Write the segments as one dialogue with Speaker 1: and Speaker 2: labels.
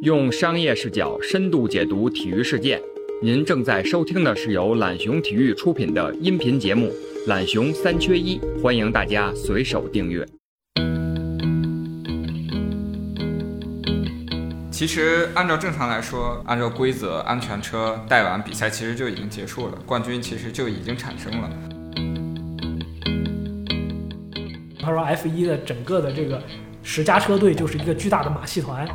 Speaker 1: 用商业视角深度解读体育事件。您正在收听的是由懒熊体育出品的音频节目《懒熊三缺一》，欢迎大家随手订阅。
Speaker 2: 其实按照正常来说，按照规则，安全车带完比赛其实就已经结束了，冠军其实就已经产生了。
Speaker 3: 他说，F 一的整个的这个十家车队就是一个巨大的马戏团，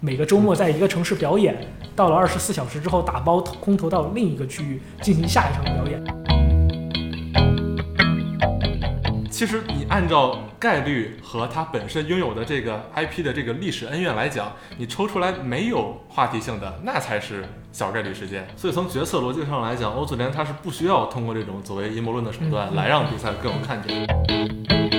Speaker 3: 每个周末在一个城市表演，到了二十四小时之后打包空投到另一个区域进行下一场表演。
Speaker 4: 其实你按照概率和它本身拥有的这个 IP 的这个历史恩怨来讲，你抽出来没有话题性的，那才是小概率事件。所以从决策逻辑上来讲，欧足联它是不需要通过这种所谓阴谋论的手段来让比赛更有看点。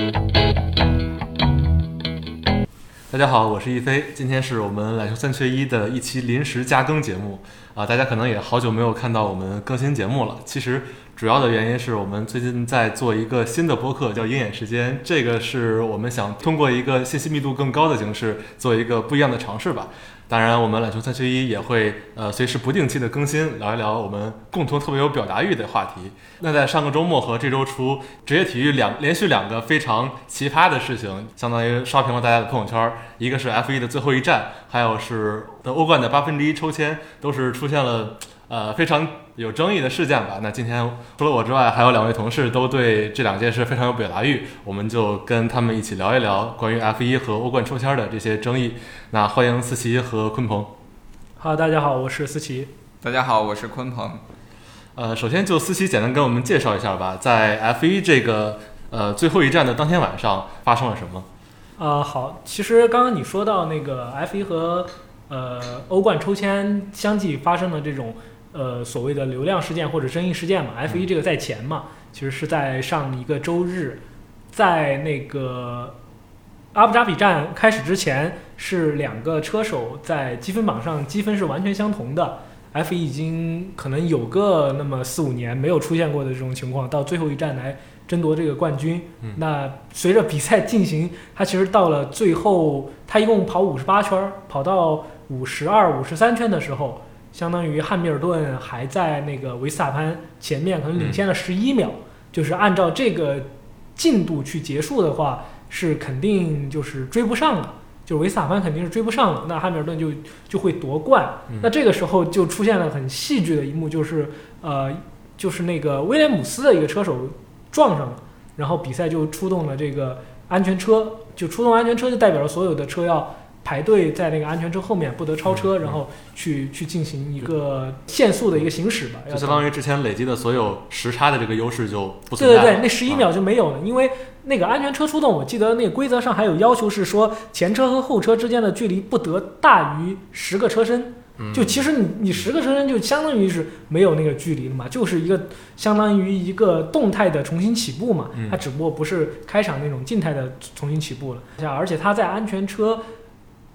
Speaker 4: 大家好，我是一飞，今天是我们懒熊三缺一的一期临时加更节目啊，大家可能也好久没有看到我们更新节目了。其实主要的原因是我们最近在做一个新的播客，叫鹰眼时间，这个是我们想通过一个信息密度更高的形式做一个不一样的尝试吧。当然，我们懒球三缺一也会呃随时不定期的更新，聊一聊我们共同特别有表达欲的话题。那在上个周末和这周初，职业体育两连续两个非常奇葩的事情，相当于刷屏了大家的朋友圈。一个是 F 一的最后一站，还有是欧冠的八分之一抽签，都是出现了呃非常有争议的事件吧。那今天除了我之外，还有两位同事都对这两件事非常有表达欲，我们就跟他们一起聊一聊关于 F 一和欧冠抽签的这些争议。那欢迎思琪和鲲鹏。
Speaker 3: 好，大家好，我是思琪。
Speaker 2: 大家好，我是鲲鹏。
Speaker 4: 呃，首先就思琪简单跟我们介绍一下吧，在 F 一这个呃最后一站的当天晚上发生了什么？
Speaker 3: 啊，好，其实刚刚你说到那个 F 一和呃欧冠抽签相继发生的这种呃所谓的流量事件或者争议事件嘛，F 一这个在前嘛，其实是在上一个周日，在那个阿布扎比站开始之前，是两个车手在积分榜上积分是完全相同的。F 一已经可能有个那么四五年没有出现过的这种情况，到最后一站来争夺这个冠军。
Speaker 4: 嗯
Speaker 3: 那随着比赛进行，他其实到了最后，他一共跑五十八圈儿，跑到五十二、五十三圈的时候，相当于汉密尔顿还在那个维斯塔潘前面，可能领先了十一秒。就是按照这个进度去结束的话，是肯定就是追不上了。就是维斯塔潘肯定是追不上了，那汉密尔顿就就会夺冠。
Speaker 4: 嗯
Speaker 3: 那这个时候就出现了很戏剧的一幕，就是呃，就是那个威廉姆斯的一个车手撞上了，然后比赛就出动了这个安全车，就出动安全车就代表了所有的车要排队在那个安全车后面，不得超车，
Speaker 4: 嗯
Speaker 3: 然后去去进行一个限速的一个行驶吧。
Speaker 4: 就相当于之前累积的所有时差的这个优势就不存
Speaker 3: 对
Speaker 4: 在了。
Speaker 3: 对对，那十一
Speaker 4: 啊
Speaker 3: 秒就没有了，因为那个安全车出动，我记得那个规则上还有要求是说前车和后车之间的距离不得大于十个车身。
Speaker 4: 嗯
Speaker 3: 就其实你你十个车身就相当于是没有那个距离了嘛，就是一个相当于一个动态的重新起步嘛
Speaker 4: 嗯，
Speaker 3: 它只不过不是开场那种静态的重新起步了，而且它在安全车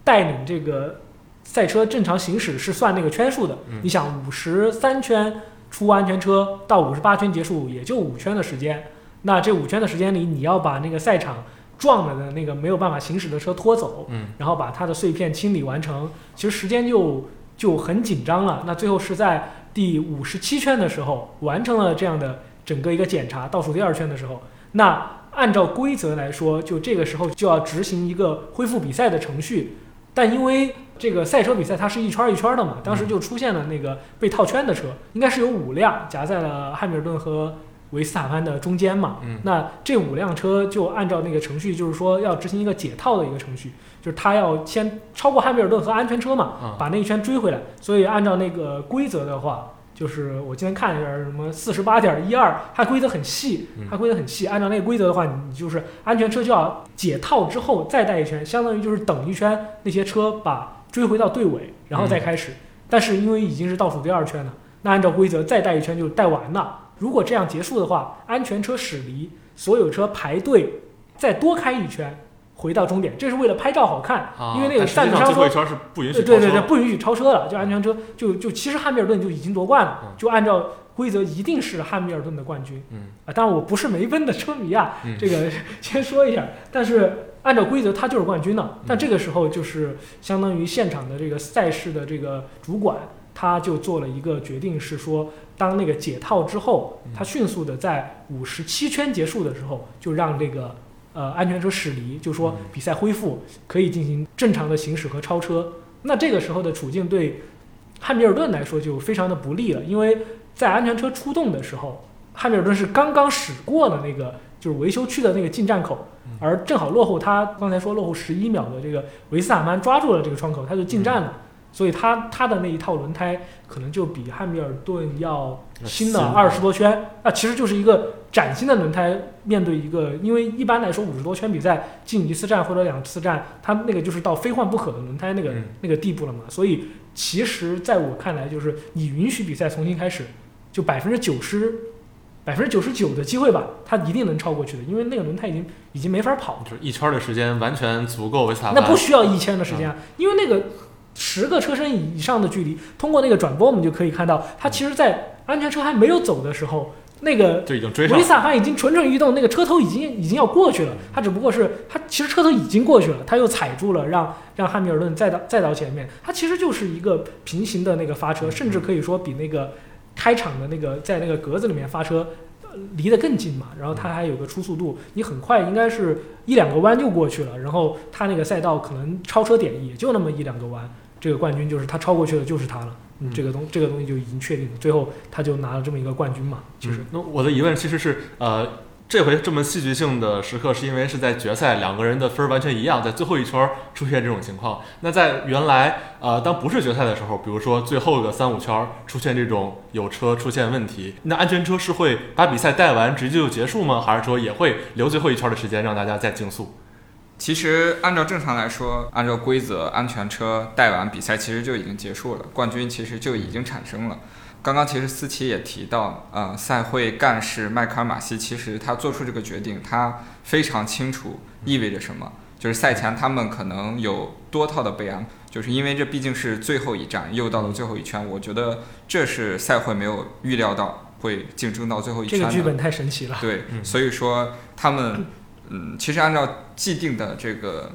Speaker 3: 带领这个赛车正常行驶是算那个圈数的。
Speaker 4: 嗯，
Speaker 3: 你想五十三圈出安全车到五十八圈结束也就五圈的时间，那这五圈的时间里你要把那个赛场撞了的那个没有办法行驶的车拖走，
Speaker 4: 嗯。
Speaker 3: 然后把它的碎片清理完成，其实时间就就很紧张了。那最后是在第五十七圈的时候完成了这样的整个一个检查，倒数第二圈的时候，那按照规则来说，就这个时候就要执行一个恢复比赛的程序，但因为这个赛车比赛它是一圈儿一圈儿的嘛，当时就出现了那个被套圈的车，应该是有五辆夹在了汉密尔顿和维斯塔潘的中间嘛。
Speaker 4: 嗯
Speaker 3: 那这五辆车就按照那个程序，就是说要执行一个解套的一个程序，就是他要先超过汉密尔顿和安全车嘛，
Speaker 4: 啊
Speaker 3: 把那一圈追回来。所以按照那个规则的话，就是我今天看了一下，什么四十八点一二，它规则很细
Speaker 4: 嗯，
Speaker 3: 它规则很细。按照那个规则的话，你你就是安全车就要解套之后再带一圈，相当于就是等一圈那些车把追回到队尾，然后再开始。但是因为已经是倒数第二圈了，那按照规则再带一圈就带完了。如果这样结束的话，安全车驶离，所有车排队再多开一圈，回到终点，这是为了拍照好看。
Speaker 4: 啊
Speaker 3: 因为那个赞助商说
Speaker 4: 是不允许
Speaker 3: 对对对不允许超车了，就安全车就就其实汉密尔顿就已经夺冠了
Speaker 4: 嗯，
Speaker 3: 就按照规则一定是汉密尔顿的冠军
Speaker 4: 嗯
Speaker 3: 啊。当然我不是梅奔的车迷啊，
Speaker 4: 嗯
Speaker 3: 这个 先说一下。但是按照规则他就是冠军了。但这个时候就是相当于现场的这个赛事的这个主管，他就做了一个决定，是说当那个解套之后，他迅速的在五十七圈结束的时候，就让这个呃安全车驶离，就说比赛恢复可以进行正常的行驶和超车。那这个时候的处境对汉密尔顿来说就非常的不利了，因为在安全车出动的时候，汉密尔顿是刚刚驶过了那个就是维修区的那个进站口，而正好落后他刚才说落后十一秒的这个维斯塔潘抓住了这个窗口，他就进站了，所以他他的那一套轮胎可能就比汉密尔顿要新了二十多圈，那其实就是一个崭新的轮胎，面对一个因为一般来说五十多圈比赛进一次站或者两次站，它那个就是到非换不可的轮胎那个、
Speaker 4: 嗯。
Speaker 3: 那个地步了嘛，所以其实在我看来，就是你允许比赛重新开始，就百分之九十。百分之九十九的机会吧，他一定能超过去的，因为那个轮胎已经已经没法跑了。
Speaker 4: 就是一圈的时间完全足够维斯塔潘。
Speaker 3: 那不需要一千的时间啊，因为那个十个车身以上的距离，通过那个转播我们就可以看到，它其实，在安全车还没有走的时候，那个
Speaker 4: 就已经追上了。
Speaker 3: 维斯塔潘已经蠢蠢欲动，那个车头已经已经要过去了，他只不过是他其实车头已经过去了，他又踩住了，让让汉密尔顿再到再到前面，他其实就是一个平行的那个发车，甚至可以说比那个开场的那个在那个格子里面发车。呃离得更近嘛，然后它还有个初速度，你很快应该是一两个弯就过去了，然后它那个赛道可能超车点也就那么一两个弯，这个冠军就是他超过去了就是他了，嗯，这个东这个东西就已经确定了，最后他就拿了这么一个冠军嘛，其实
Speaker 4: 嗯，那我的疑问其实是，呃，这回这么戏剧性的时刻，是因为是在决赛两个人的分儿完全一样，在最后一圈儿出现这种情况。那在原来，呃，当不是决赛的时候，比如说最后的三五圈儿出现这种有车出现问题，那安全车是会把比赛带完直接就结束吗？还是说也会留最后一圈儿的时间让大家再竞速？
Speaker 2: 其实按照正常来说，按照规则，安全车带完比赛其实就已经结束了，冠军其实就已经产生了。刚刚其实思琪也提到，呃，赛会干事迈克尔马西其实他做出这个决定，他非常清楚意味着什么，就是赛前他们可能有多套的备案，就是因为这毕竟是最后一站，又到了最后一圈，我觉得这是赛会没有预料到会竞争到最后一圈的。
Speaker 3: 这个剧本太神奇了。
Speaker 2: 对，
Speaker 4: 嗯
Speaker 2: 所以说他们，嗯，其实按照既定的这个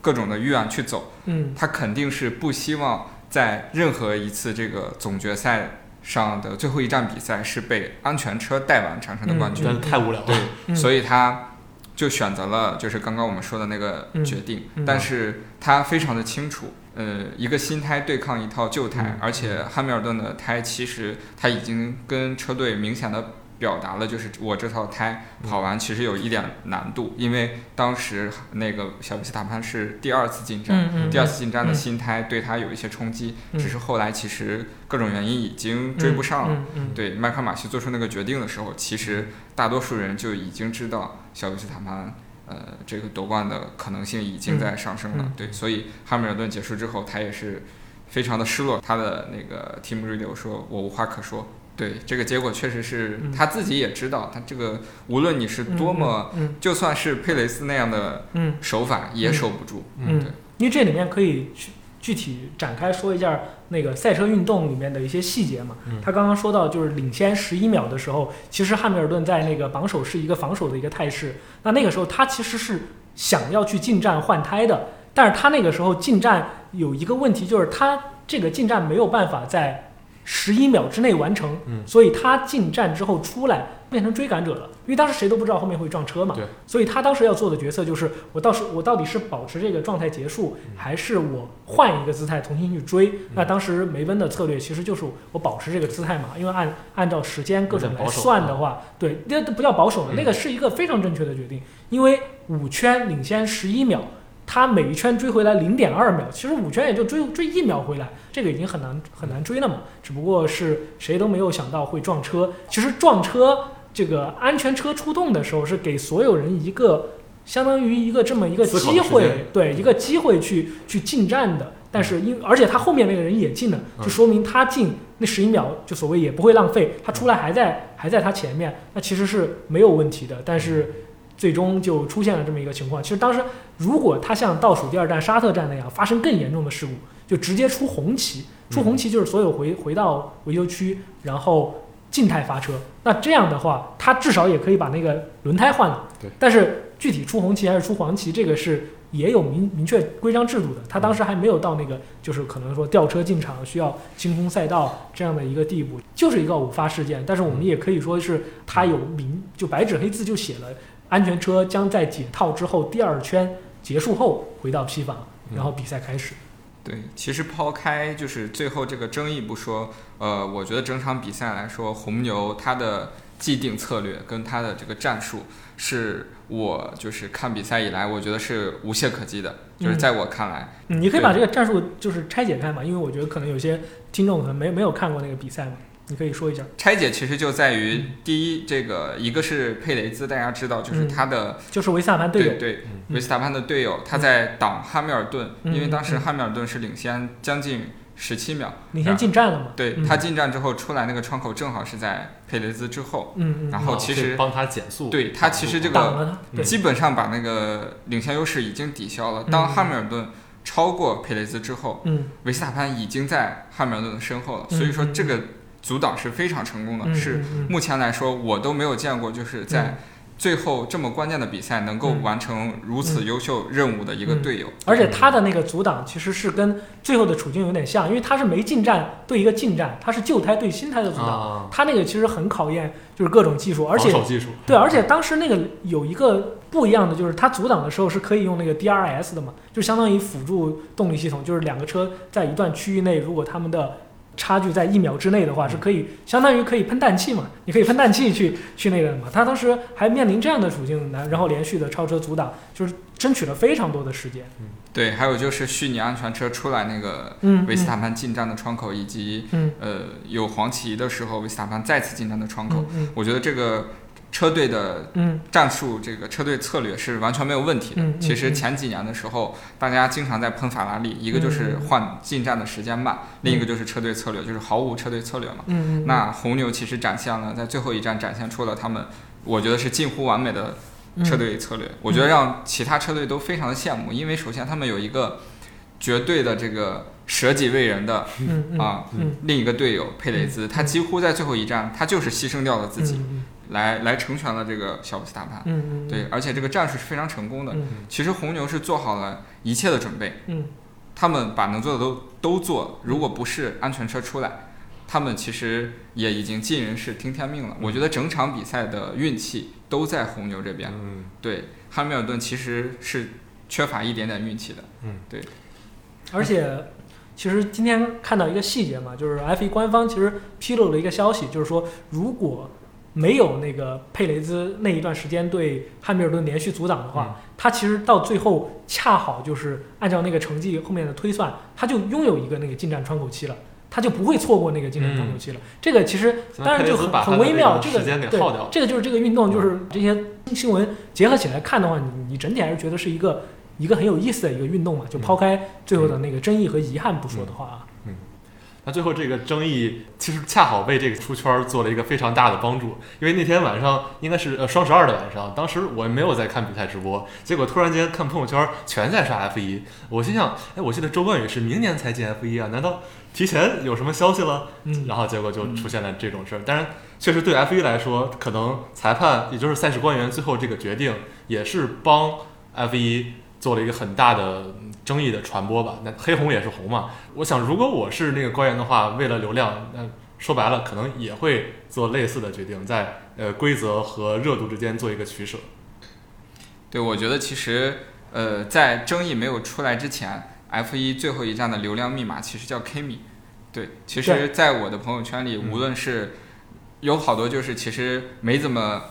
Speaker 2: 各种的预案去走，
Speaker 3: 嗯，
Speaker 2: 他肯定是不希望在任何一次这个总决赛上的最后一站比赛是被安全车带完产生的冠军，
Speaker 4: 真的太无聊了。
Speaker 2: 对，
Speaker 3: 嗯。
Speaker 2: 所以他就选择了就是刚刚我们说的那个
Speaker 3: 嗯
Speaker 2: 决定，
Speaker 3: 嗯。
Speaker 2: 但是他非常的清楚，呃，一个新胎对抗一套旧胎，
Speaker 4: 嗯。
Speaker 2: 而且汉密尔顿的胎其实他已经跟车队明显的表达了，就是我这套胎跑完其实有一点难度，因为当时那个小维斯塔潘是第二次进站。第二次进站的
Speaker 3: 嗯
Speaker 2: 新胎对他有一些冲击，
Speaker 3: 嗯
Speaker 2: 只是后来其实各种原因已经追不上了。对麦克马西做出那个决定的时候，其实大多数人就已经知道小维斯塔潘，呃，这个夺冠的可能性已经在上升了。对，所以汉密尔顿结束之后，他也是非常的失落。他的那个 Team Radio 说：“我无话可说。”对这个结果确实是
Speaker 3: 嗯。
Speaker 2: 他自己也知道，他这个无论你是多么，
Speaker 3: 嗯
Speaker 2: 就算是佩雷斯那样的
Speaker 3: 嗯。
Speaker 2: 手法也守不住。
Speaker 3: 嗯
Speaker 2: 对，
Speaker 3: 因为这里面可以具具体展开说一下那个赛车运动里面的一些细节嘛。
Speaker 4: 嗯。
Speaker 3: 他刚刚说到就是领先十一秒的时候，其实汉密尔顿在那个榜首是一个防守的一个态势，那那个时候他其实是想要去进站换胎的，但是他那个时候进站有一个问题，就是他这个进站没有办法在十一秒之内完成，
Speaker 4: 嗯。
Speaker 3: 所以他进站之后出来变成追赶者了，因为当时谁都不知道后面会撞车嘛，
Speaker 4: 对，
Speaker 3: 所以他当时要做的决策就是我到时我到底是保持这个状态结束，
Speaker 4: 嗯。
Speaker 3: 还是我换一个姿态重新去追？那当时梅奔的策略其实就是我保持这个姿态嘛，因为按按照时间各种来算的话，对，那不叫保守了，
Speaker 4: 嗯。
Speaker 3: 那个是一个非常正确的决定，因为五圈领先十一秒。他每一圈追回来零点二秒，其实五圈也就追追一秒回来，这个已经很难很难追了嘛。只不过是谁都没有想到会撞车。其实撞车这个安全车出动的时候，是给所有人一个相当于一个这么一个机会，对一个机会去去进站的。但是因而且他后面那个人也进了，
Speaker 4: 嗯
Speaker 3: 就说明他进那十一秒就所谓也不会浪费，他出来还在还在他前面，那其实是没有问题的。但是最终就出现了这么一个情况。其实当时如果它像倒数第二站沙特站那样发生更严重的事故，就直接出红旗，出红旗就是所有回回到维修区，然后静态发车。那这样的话，它至少也可以把那个轮胎换了。
Speaker 4: 对。
Speaker 3: 但是具体出红旗还是出黄旗，这个是也有明明确规章制度的。他当时还没有到那个就是可能说吊车进场需要清空赛道这样的一个地步，就是一个偶发事件。但是我们也可以说是它有明就白纸黑字就写了，安全车将在解套之后第二圈结束后回到 P 房，然后比赛开始。
Speaker 2: 对，其实抛开就是最后这个争议不说，呃，我觉得整场比赛来说，红牛它的既定策略跟它的这个战术，是我就是看比赛以来，我觉得是无懈可击的。就是在我看来，
Speaker 3: 嗯，你可以把这个战术就是拆解开嘛，因为我觉得可能有些听众可能没没有看过那个比赛嘛。你可以说一下，
Speaker 2: 拆解其实就在于第一，这个一个是佩雷兹，大家知道就是他的，
Speaker 3: 就是维斯塔潘队友，
Speaker 2: 对对，维斯塔潘的队友，他在挡汉密尔顿，因为当时汉密尔顿是领先将近十七秒，
Speaker 3: 领先进站了嘛？
Speaker 2: 对他进站之后出来那个窗口正好是在佩雷兹之后，
Speaker 3: 嗯嗯，
Speaker 2: 然后其实
Speaker 4: 帮他减速，
Speaker 2: 对他其实这个基本上把那个领先优势已经抵消了。当汉密尔顿超过佩雷兹之后，
Speaker 3: 嗯，
Speaker 2: 维斯塔潘已经在汉密尔顿的身后了，所以说这个。阻挡是非常成功的，是目前来说我都没有见过，就是在最后这么关键的比赛能够完成如此优秀任务的一个队友。
Speaker 3: 而且他的那个阻挡其实是跟最后的处境有点像，因为他是没进站对一个进站，他是旧胎对新胎的阻挡，他那个其实很考验就是各种技术，而且对，而且当时那个有一个不一样的就是他阻挡的时候是可以用那个 DRS 的嘛，就相当于辅助动力系统，就是两个车在一段区域内如果他们的。差距在一秒之内的话，是可以相当于可以喷氮气嘛？你可以喷氮气去 去那个什么？他当时还面临这样的处境，然然后连续的超车阻挡，就是争取了非常多的时间。
Speaker 2: 对，还有就是虚拟安全车出来那个维斯塔潘进站的窗口，以及呃有黄旗的时候维斯塔潘再次进站的窗口，我觉得这个。车队的战术，这个车队策略是完全没有问题的。其实前几年的时候，大家经常在喷法拉利，一个就是换进站的时间慢，另一个就是车队策略，就是毫无车队策略嘛。那红牛其实展现了在最后一站展现出了他们，我觉得是近乎完美的车队策略。我觉得让其他车队都非常的羡慕，因为首先他们有一个绝对的这个舍己为人的啊，另一个队友佩雷兹，他几乎在最后一站，他就是牺牲掉了自己。来来成全了这个小维斯塔潘，
Speaker 3: 嗯
Speaker 2: 对，而且这个战术是非常成功的。嗯其实红牛是做好了一切的准备，
Speaker 3: 嗯，
Speaker 2: 他们把能做的都都做。如果不是安全车出来，他们其实也已经尽人事听天命了。我觉得整场比赛的运气都在红牛这边，
Speaker 4: 嗯，
Speaker 2: 对，汉密尔顿其实是缺乏一点点运气的，
Speaker 4: 嗯，
Speaker 2: 对。
Speaker 3: 而且，其实今天看到一个细节嘛，就是 F1 官方其实披露了一个消息，就是说如果没有那个佩雷兹那一段时间对汉密尔顿连续阻挡的话，他其实到最后恰好就是按照那个成绩后面的推算，他就拥有一个那个进站窗口期了，他就不会错过那个进站窗口期了。这个其实当然就很很微妙，这个对，这个就是这个运动就是这些新闻结合起来看的话，你你整体还是觉得是一个一个很有意思的一个运动嘛。就抛开最后的那个争议和遗憾不说的话啊。
Speaker 4: 那最后这个争议其实恰好为这个出圈做了一个非常大的帮助，因为那天晚上应该是呃双十二的晚上，当时我没有在看比赛直播，结果突然间看朋友圈全在刷 F 一，我心想，哎，我记得周冠宇是明年才进 F 一啊，难道提前有什么消息了？
Speaker 3: 嗯，
Speaker 4: 然后结果就出现了这种事儿。当然，确实对 F 一来说，可能裁判也就是赛事官员最后这个决定也是帮 F 一做了一个很大的。争议的传播吧，那黑红也是红嘛。我想，如果我是那个官员的话，为了流量，那说白了，可能也会做类似的决定，在呃规则和热度之间做一个取舍。
Speaker 2: 对，我觉得其实呃，在争议没有出来之前，F 一最后一站的流量密码其实叫 Kimi。对，其实，在我的朋友圈里，无论是有好多就是其实没怎么。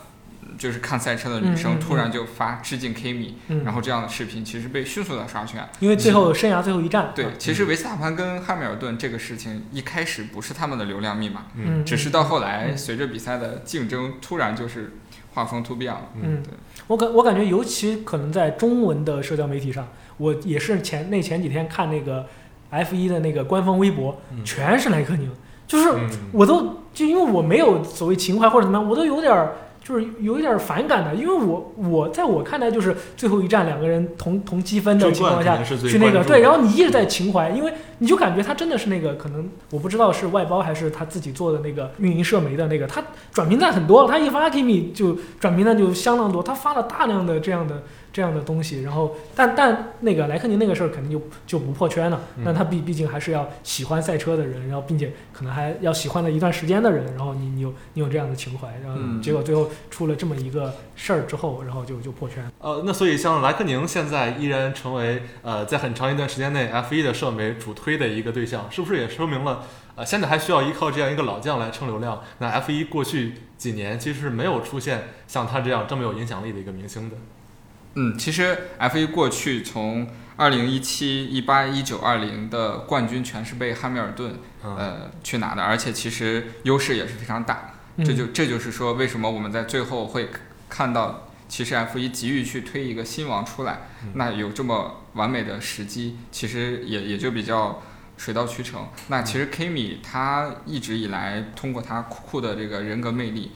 Speaker 2: 就是看赛车的女生突然就发致敬 Kimi，，然后这样的视频其实被迅速的刷圈，
Speaker 3: 因为最后生涯最后一战。
Speaker 2: 对，其实维斯塔潘跟汉密尔顿这个事情一开始不是他们的流量密码，
Speaker 3: 嗯，
Speaker 2: 只是到后来随着比赛的竞争，突然就是画风突变了。
Speaker 3: 嗯，
Speaker 2: 对。
Speaker 3: 我感我感觉尤其可能在中文的社交媒体上，我也是前那前几天看那个 F 一的那个官方微博，全是莱克宁，就是我都就因为我没有所谓情怀或者怎么样，我都有点。就是有一点反感的，因为我我在我看来就是最后一战两个人同同积分的情况下去那个对，然后你一直在情怀，因为你就感觉他真的是那个可能我不知道是外包还是他自己做的那个运营社媒的那个，他转评赞很多，他一发 Kimi 就转评赞就相当多，他发了大量的这样的这样的东西，然后但但那个莱克宁那个事儿肯定就就不破圈了，
Speaker 4: 嗯
Speaker 3: 那他毕毕竟还是要喜欢赛车的人，然后并且可能还要喜欢了一段时间的人，然后你你有你有这样的情怀，然后
Speaker 2: 嗯
Speaker 3: 结果最后出了这么一个事儿之后，然后就就破圈。
Speaker 4: 呃，那所以像莱克宁现在依然成为呃在很长一段时间内 F 1的社媒主推的一个对象，是不是也说明了呃现在还需要依靠这样一个老将来撑流量？那 F 一过去几年其实是没有出现像他这样这么有影响力的一个明星的。
Speaker 2: 嗯，其实 F 1过去从二零一七、一八、一九、二零的冠军全是被汉密尔顿
Speaker 4: 嗯，
Speaker 2: 呃去拿的，而且其实优势也是非常大。
Speaker 3: 嗯
Speaker 2: 这就这就是说，为什么我们在最后会看到，其实 F 1急于去推一个新王出来，
Speaker 4: 嗯
Speaker 2: 那有这么完美的时机，其实也也就比较水到渠成。那其实 Kimi 他一直以来通过他酷酷的这个人格魅力，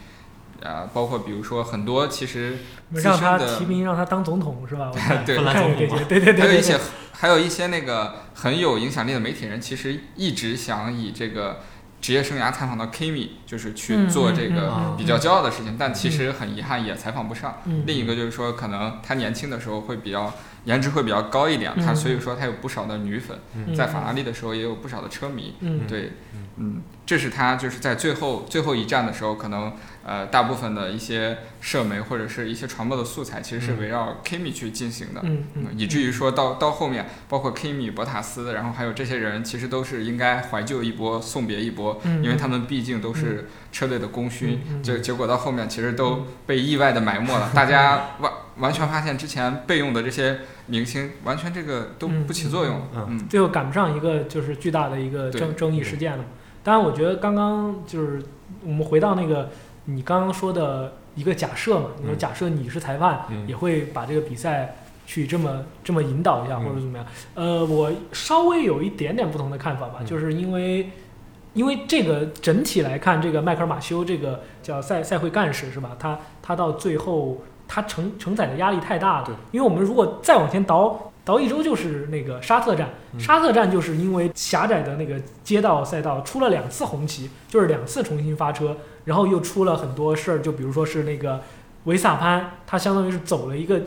Speaker 2: 呃，包括比如说很多其实资
Speaker 3: 让他
Speaker 2: 的
Speaker 3: 提名让他当总统是吧？我
Speaker 2: 对
Speaker 3: 对对对对
Speaker 2: 还有一些，还有一些那个很有影响力的媒体人，其实一直想以这个职业生涯采访到 Kimi，就是去做这个比较骄傲的事情，但其实很遗憾也采访不上。
Speaker 3: 嗯。
Speaker 2: 另一个就是说，可能他年轻的时候会比较颜值会比较高一点，他
Speaker 3: 嗯。
Speaker 2: 所以说他有不少的女粉，
Speaker 4: 嗯。
Speaker 2: 在法拉利的时候也有不少的车迷。
Speaker 3: 嗯。
Speaker 2: 对
Speaker 4: 嗯，
Speaker 2: 嗯，这是他就是在最后最后一站的时候，可能呃大部分的一些社媒或者是一些传播的素材，其实是
Speaker 4: 嗯
Speaker 2: 围绕 Kimi 去进行的。
Speaker 3: 嗯嗯，
Speaker 2: 以至于说到到后面，包括 Kimi、博塔斯，然后还有这些人，其实都是应该怀旧一波、送别一波，
Speaker 3: 嗯
Speaker 2: 因为他们毕竟都是车队的功勋。
Speaker 3: 嗯嗯
Speaker 2: 结结果到后面，其实都被意外的埋没了，大家完完全发现之前备用的这些明星，完全这个都不起作用了。
Speaker 4: 嗯
Speaker 2: 嗯
Speaker 3: 最后赶不上一个就是巨大的一个争争议事件了。当然，我觉得刚刚就是我们回到那个你刚刚说的一个假设嘛，你说
Speaker 4: 嗯
Speaker 3: 假设你是裁判，
Speaker 4: 嗯
Speaker 3: 也会把这个比赛去这么这么引导一下，
Speaker 4: 嗯
Speaker 3: 或者怎么样？呃，我稍微有一点点不同的看法吧，
Speaker 4: 嗯
Speaker 3: 就是因为。因为这个整体来看，这个迈克尔马修这个叫赛赛会干事是吧？他他到最后他承承载的压力太大了。因为我们如果再往前倒倒一周，就是那个沙特站，
Speaker 4: 嗯
Speaker 3: 沙特站就是因为狭窄的那个街道赛道出了两次红旗，就是两次重新发车，然后又出了很多事儿，就比如说是那个维萨潘，他相当于是走了一个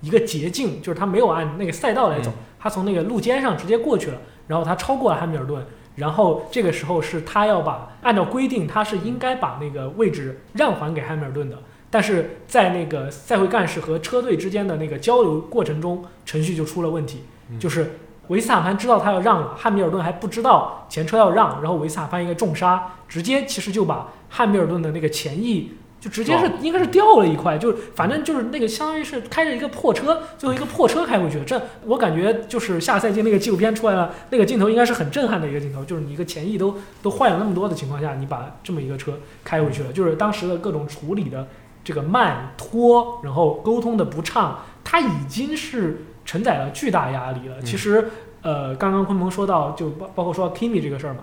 Speaker 3: 一个捷径，就是他没有按那个赛道来走，
Speaker 4: 嗯
Speaker 3: 他从那个路肩上直接过去了，然后他超过了汉密尔顿。然后这个时候是他要把按照规定，他是应该把那个位置让还给汉密尔顿的，但是在那个赛会干事和车队之间的那个交流过程中，程序就出了问题，
Speaker 4: 嗯。
Speaker 3: 就是维斯塔潘知道他要让了，汉密尔顿还不知道前车要让，然后维斯塔潘一个重刹，直接其实就把汉密尔顿的那个前翼就直接是应该是掉了一块，就是反正就是那个相当于是开着一个破车，最后一个破车开回去了。这我感觉就是下赛季那个纪录片出来了，那个镜头应该是很震撼的一个镜头，就是你一个前翼都都坏了那么多的情况下，你把这么一个车开回去了，就是当时的各种处理的这个慢拖，然后沟通的不畅，它已经是承载了巨大压力了。
Speaker 4: 嗯
Speaker 3: 其实呃，刚刚昆鹏说到，就包包括说到 Kimi 这个事儿嘛，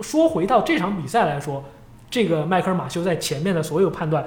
Speaker 3: 说回到这场比赛来说，这个迈克尔马修在前面的所有判断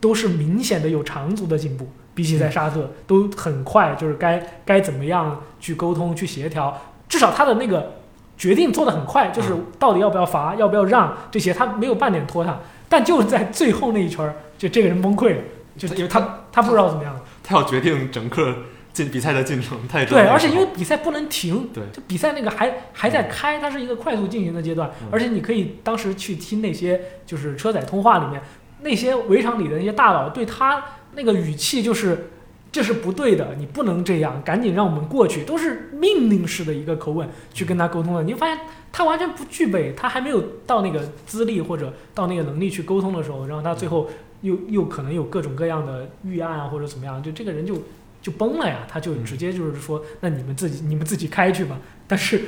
Speaker 3: 都是明显的有长足的进步，比起在沙特都很快，就是该该怎么样去沟通去协调，至少他的那个决定做得很快，就是到底要不要罚，要不要让这些，他没有半点拖沓。但就是在最后那一圈儿，就这个人崩溃了，就
Speaker 4: 因为
Speaker 3: 他他不知道怎么样了。
Speaker 4: 他要决定整个进比赛的进程，他也
Speaker 3: 对，而且因为比赛不能停，
Speaker 4: 对
Speaker 3: 就比赛那个还还在开，它是一个快速进行的阶段，
Speaker 4: 嗯
Speaker 3: 而且你可以当时去听那些就是车载通话里面那些围场里的那些大佬对他那个语气就是。这是不对的，你不能这样，赶紧让我们过去，都是命令式的一个口吻去跟他沟通的。你会发现他完全不具备，他还没有到那个资历或者到那个能力去沟通的时候，然后他最后又又可能有各种各样的预案啊或者怎么样，就这个人就就崩了呀，他就直接就是说，那你们自己你们自己开去吧。但是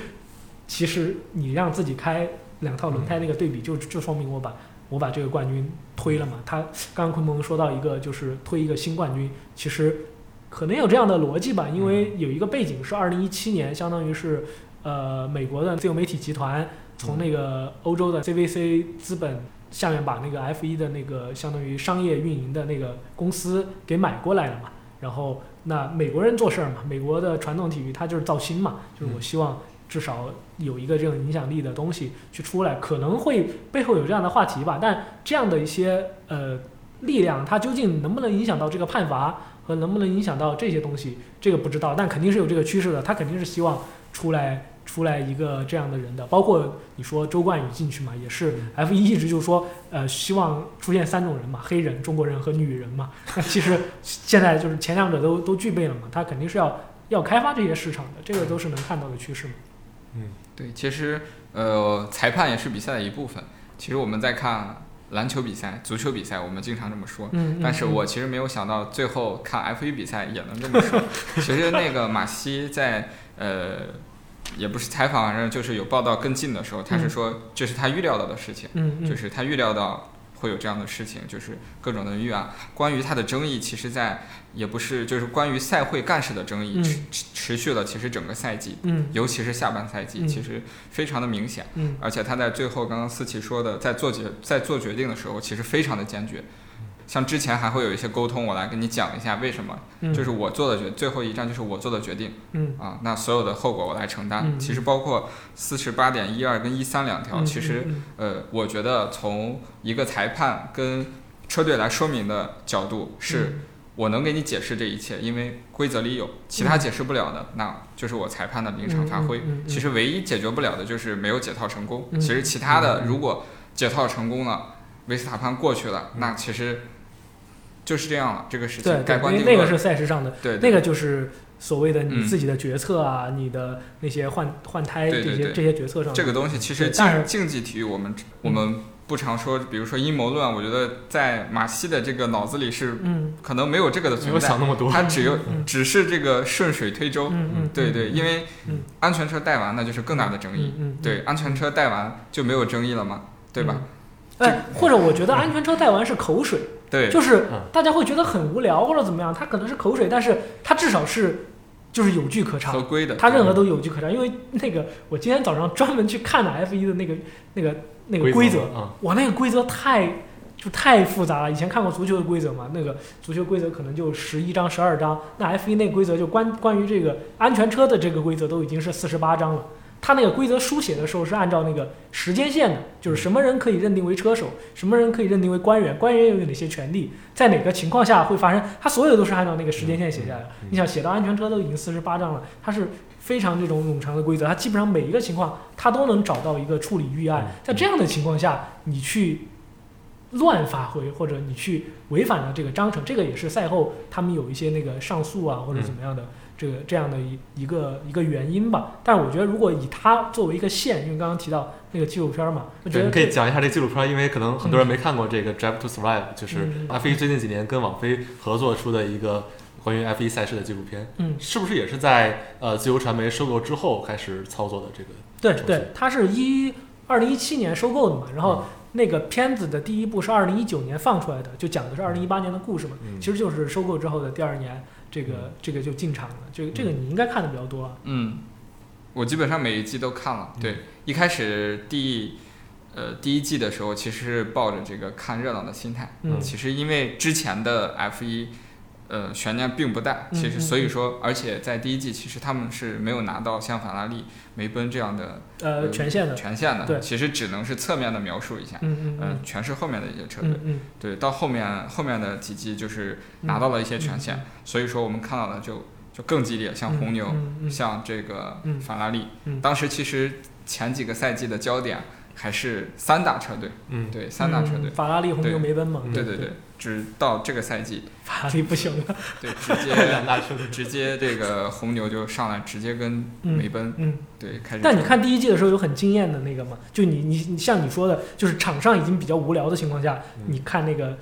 Speaker 3: 其实你让自己开两套轮胎那个对比就，就说明我把我把这个冠军推了嘛。他刚刚昆鹏说到一个就是推一个新冠军，其实可能有这样的逻辑吧，因为有一个背景是二零一七年，相当于是呃美国的自由媒体集团从那个欧洲的 CVC 资本下面把那个 F 1的那个相当于商业运营的那个公司给买过来了嘛。然后那美国人做事儿嘛，美国的传统体育它就是造星嘛，就是我希望至少有一个这种影响力的东西去出来，可能会背后有这样的话题吧。但这样的一些呃力量，它究竟能不能影响到这个判罚和能不能影响到这些东西，这个不知道。但肯定是有这个趋势的，他肯定是希望出来。出来一个这样的人的，包括你说周冠宇进去嘛，也是 F 一一直就说，呃，希望出现三种人嘛，黑人、中国人和女人嘛。那其实现在就是前两者都都具备了嘛，他肯定是要要开发这些市场的，这个都是能看到的趋势嘛。
Speaker 2: 嗯，对，其实呃，裁判也是比赛的一部分。其实我们在看篮球比赛、足球比赛，我们经常这么说，
Speaker 3: 嗯，
Speaker 2: 但是我其实没有想到最后看 F 一比赛也能这么说。其实那个马西在呃。也不是采访，反正就是有报道跟进的时候，他是说这是他预料到的事情，就是他预料到会有这样的事情，就是各种的预案。关于他的争议，其实，在也不是就是关于赛会干事的争议持持续了，其实整个赛季，尤其是下半赛季，其实非常的明显。而且他在最后，刚刚思琪说的，在做决在做决定的时候，其实非常的坚决。像之前还会有一些沟通，我来跟你讲一下为什么，就是我做的决最后一站就是我做的决定，啊，那所有的后果我来承担。其实包括四十八点一二跟一三两条，其实呃，我觉得从一个裁判跟车队来说明的角度，是我能给你解释这一切，因为规则里有，其他解释不了的，那就是我裁判的临场发挥。其实唯一解决不了的就是没有解套成功。其实其他的如果解套成功了，维斯塔潘过去了，那其实。就是这样了，这个事情
Speaker 3: 对，
Speaker 2: 关
Speaker 3: 那个是赛事上的，
Speaker 2: 对，
Speaker 3: 那个就是所谓的你自己的决策啊，你的那些换换胎这些这些决策上。
Speaker 2: 这个东西其实竞竞技体育，我们我们不常说，比如说阴谋论，我觉得在马西的这个脑子里是，可能没有这个的存在。
Speaker 4: 没有想那么多，
Speaker 2: 他只有只是这个顺水推舟。对对，因为安全车带完那就是更大的争议。对，安全车带完就没有争议了嘛？对吧？
Speaker 3: 哎，或者我觉得安全车带完是口水。
Speaker 2: 对，
Speaker 3: 就是大家会觉得很无聊或者怎么样，他可能是口水，但是他至少是就是有据可查，
Speaker 2: 合规的，
Speaker 3: 他任何都有据可查。因为那个我今天早上专门去看了 F 一的那个那个那个规则，哇，那个规则太就太复杂了。以前看过足球的规则嘛，那个足球规则可能就十一章、十二章，那 F 一那规则就关关于这个安全车的这个规则都已经是四十八章了。他那个规则书写的时候是按照那个时间线的，就是什么人可以认定为车手，什么人可以认定为官员，官员又有哪些权利，在哪个情况下会发生，他所有都是按照那个时间线写下来的。你想写到安全车都已经四十八章了，它是非常这种冗长的规则，它基本上每一个情况它都能找到一个处理预案。在这样的情况下，你去乱发挥或者你去违反了这个章程，这个也是赛后他们有一些那个上诉啊或者怎么样的。这个这样的一一个一个原因吧，但是我觉得如果以它作为一个线，因为刚刚提到那个纪录片嘛，我觉得
Speaker 4: 可以讲一下这纪录片，因为可能很多人没看过这个《Drive to Survive》，就是 F1 最近几年跟网飞合作出的一个关于 F1 赛事的纪录片。
Speaker 3: 嗯，
Speaker 4: 是不是也是在呃自由传媒收购之后开始操作的这个？
Speaker 3: 对对，它是一二零一七年收购的嘛，然后那个片子的第一部是二零一九年放出来的，就讲的是二零一八年的故事嘛，其实就是收购之后的第二年。这个这个就进场了，这个这个你应该看的比较多。
Speaker 2: 嗯，我基本上每一季都看了。对，一开始第呃第一季的时候，其实是抱着这个看热闹的心态。
Speaker 3: 嗯，
Speaker 2: 其实因为之前的 F 一。呃，悬念并不大，其实所以说，而且在第一季，其实他们是没有拿到像法拉利、梅奔这样的
Speaker 3: 呃权限的。
Speaker 2: 权限的，
Speaker 3: 对，
Speaker 2: 其实只能是侧面的描述一下，
Speaker 3: 嗯
Speaker 2: 嗯，全是后面的一些车队，
Speaker 3: 嗯
Speaker 2: 对，到后面后面的几季就是拿到了一些权限，所以说我们看到的就就更激烈，像红牛，像这个法拉利，当时其实前几个赛季的焦点还是三大车队，
Speaker 4: 嗯，
Speaker 2: 对，三大车队，
Speaker 3: 法拉利、红牛、梅奔嘛，
Speaker 2: 对对对。直到这个赛季，
Speaker 3: 法拉利不行了，
Speaker 2: 对，直接 两大车，直接这个红牛就上来，直接跟梅奔，
Speaker 3: 嗯，
Speaker 2: 对，开始。
Speaker 3: 但你看第一季的时候有很惊艳的那个吗？就你你你像你说的，就是场上已经比较无聊的情况下，你看那个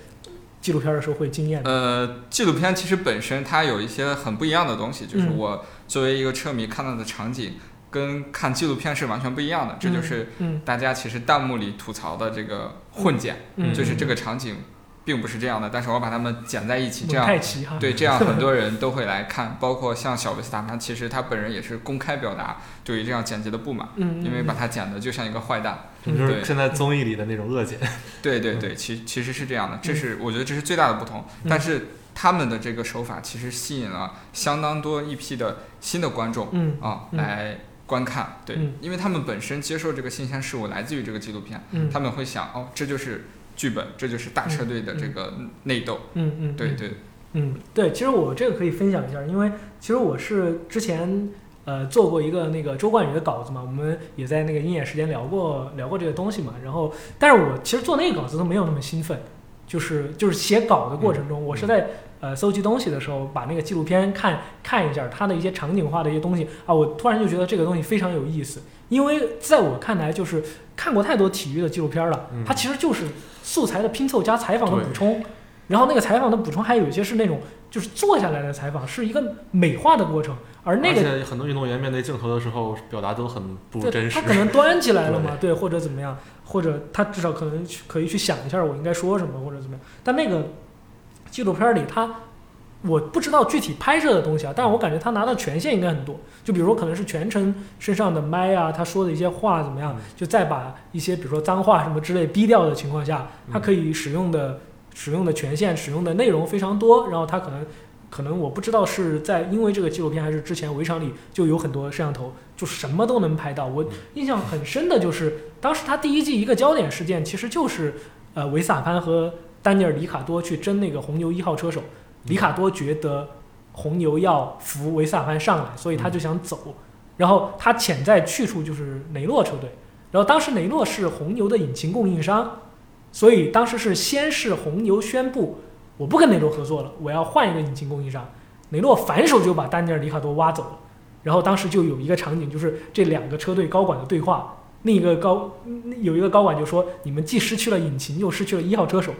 Speaker 3: 纪录片的时候会惊艳。
Speaker 2: 呃，纪录片其实本身它有一些很不一样的东西，就是我作为一个车迷看到的场景，跟看纪录片是完全不一样的。这就是大家其实弹幕里吐槽的这个混剪，就是这个场景。并不是这样的，但是我把它们剪在一起，这样
Speaker 3: 太奇哈，
Speaker 2: 对，这样很多人都会来看，包括像小维斯塔潘，其实他本人也是公开表达对于这样剪辑的不满，因为把他剪的就像一个坏蛋。
Speaker 4: 这就是
Speaker 2: 对
Speaker 4: 现在综艺里的那种恶剪。
Speaker 2: 对对对，其其实是这样的，这是我觉得这是最大的不同。
Speaker 3: 嗯
Speaker 2: 但是他们的这个手法其实吸引了相当多一批的新的观众
Speaker 3: 嗯
Speaker 2: 啊
Speaker 3: 嗯
Speaker 2: 来观看。对
Speaker 3: 嗯，
Speaker 2: 因为他们本身接受这个新鲜事物来自于这个纪录片，
Speaker 3: 嗯，
Speaker 2: 他们会想哦，这就是剧本，这就是大车队的这个内斗。
Speaker 3: 嗯嗯，嗯
Speaker 2: 对对，
Speaker 3: 嗯，对，其实我这个可以分享一下，因为其实我是之前呃做过一个那个周冠宇的稿子嘛，我们也在那个鹰眼时间聊过聊过这个东西嘛。然后，但是我其实做那个稿子都没有那么兴奋，就是就是写稿的过程中，我是在呃搜集东西的时候，把那个纪录片看看一下它的一些场景化的一些东西啊，我突然就觉得这个东西非常有意思，因为在我看来就是看过太多体育的纪录片了，
Speaker 4: 嗯
Speaker 3: 它其实就是素材的拼凑加采访的补充。然后那个采访的补充还有一些是那种就是坐下来的采访，是一个美化的过程，而那个
Speaker 4: 且很多运动员面对镜头的时候，表达都很不真实
Speaker 3: 他。可能端起来了嘛，对，或者怎么样，或者他至少可能去可以去想一下我应该说什么或者怎么样。但那个纪录片里他。我不知道具体拍摄的东西啊，但是我感觉他拿到权限应该很多。就比如说，可能是全程身上的麦啊，他说的一些话怎么样，就再把一些比如说脏话什么之类逼掉的情况下，他可以使用的使用的权限、使用的内容非常多。然后他可能可能我不知道是在因为这个纪录片，还是之前围场里就有很多摄像头，就什么都能拍到。我印象很深的就是当时他第一季一个焦点事件，其实就是呃维萨潘和丹尼尔里卡多去争那个红牛一号车手。里卡多觉得红牛要扶维斯塔潘上来，所以他就想走。然后他潜在去处就是雷诺车队。然后当时雷诺是红牛的引擎供应商，所以当时是先是红牛宣布我不跟雷诺合作了，我要换一个引擎供应商。雷诺反手就把丹尼尔里卡多挖走了。然后当时就有一个场景，就是这两个车队高管的对话。另一个高有一个高管就说：“你们既失去了引擎，又失去了一号车手。”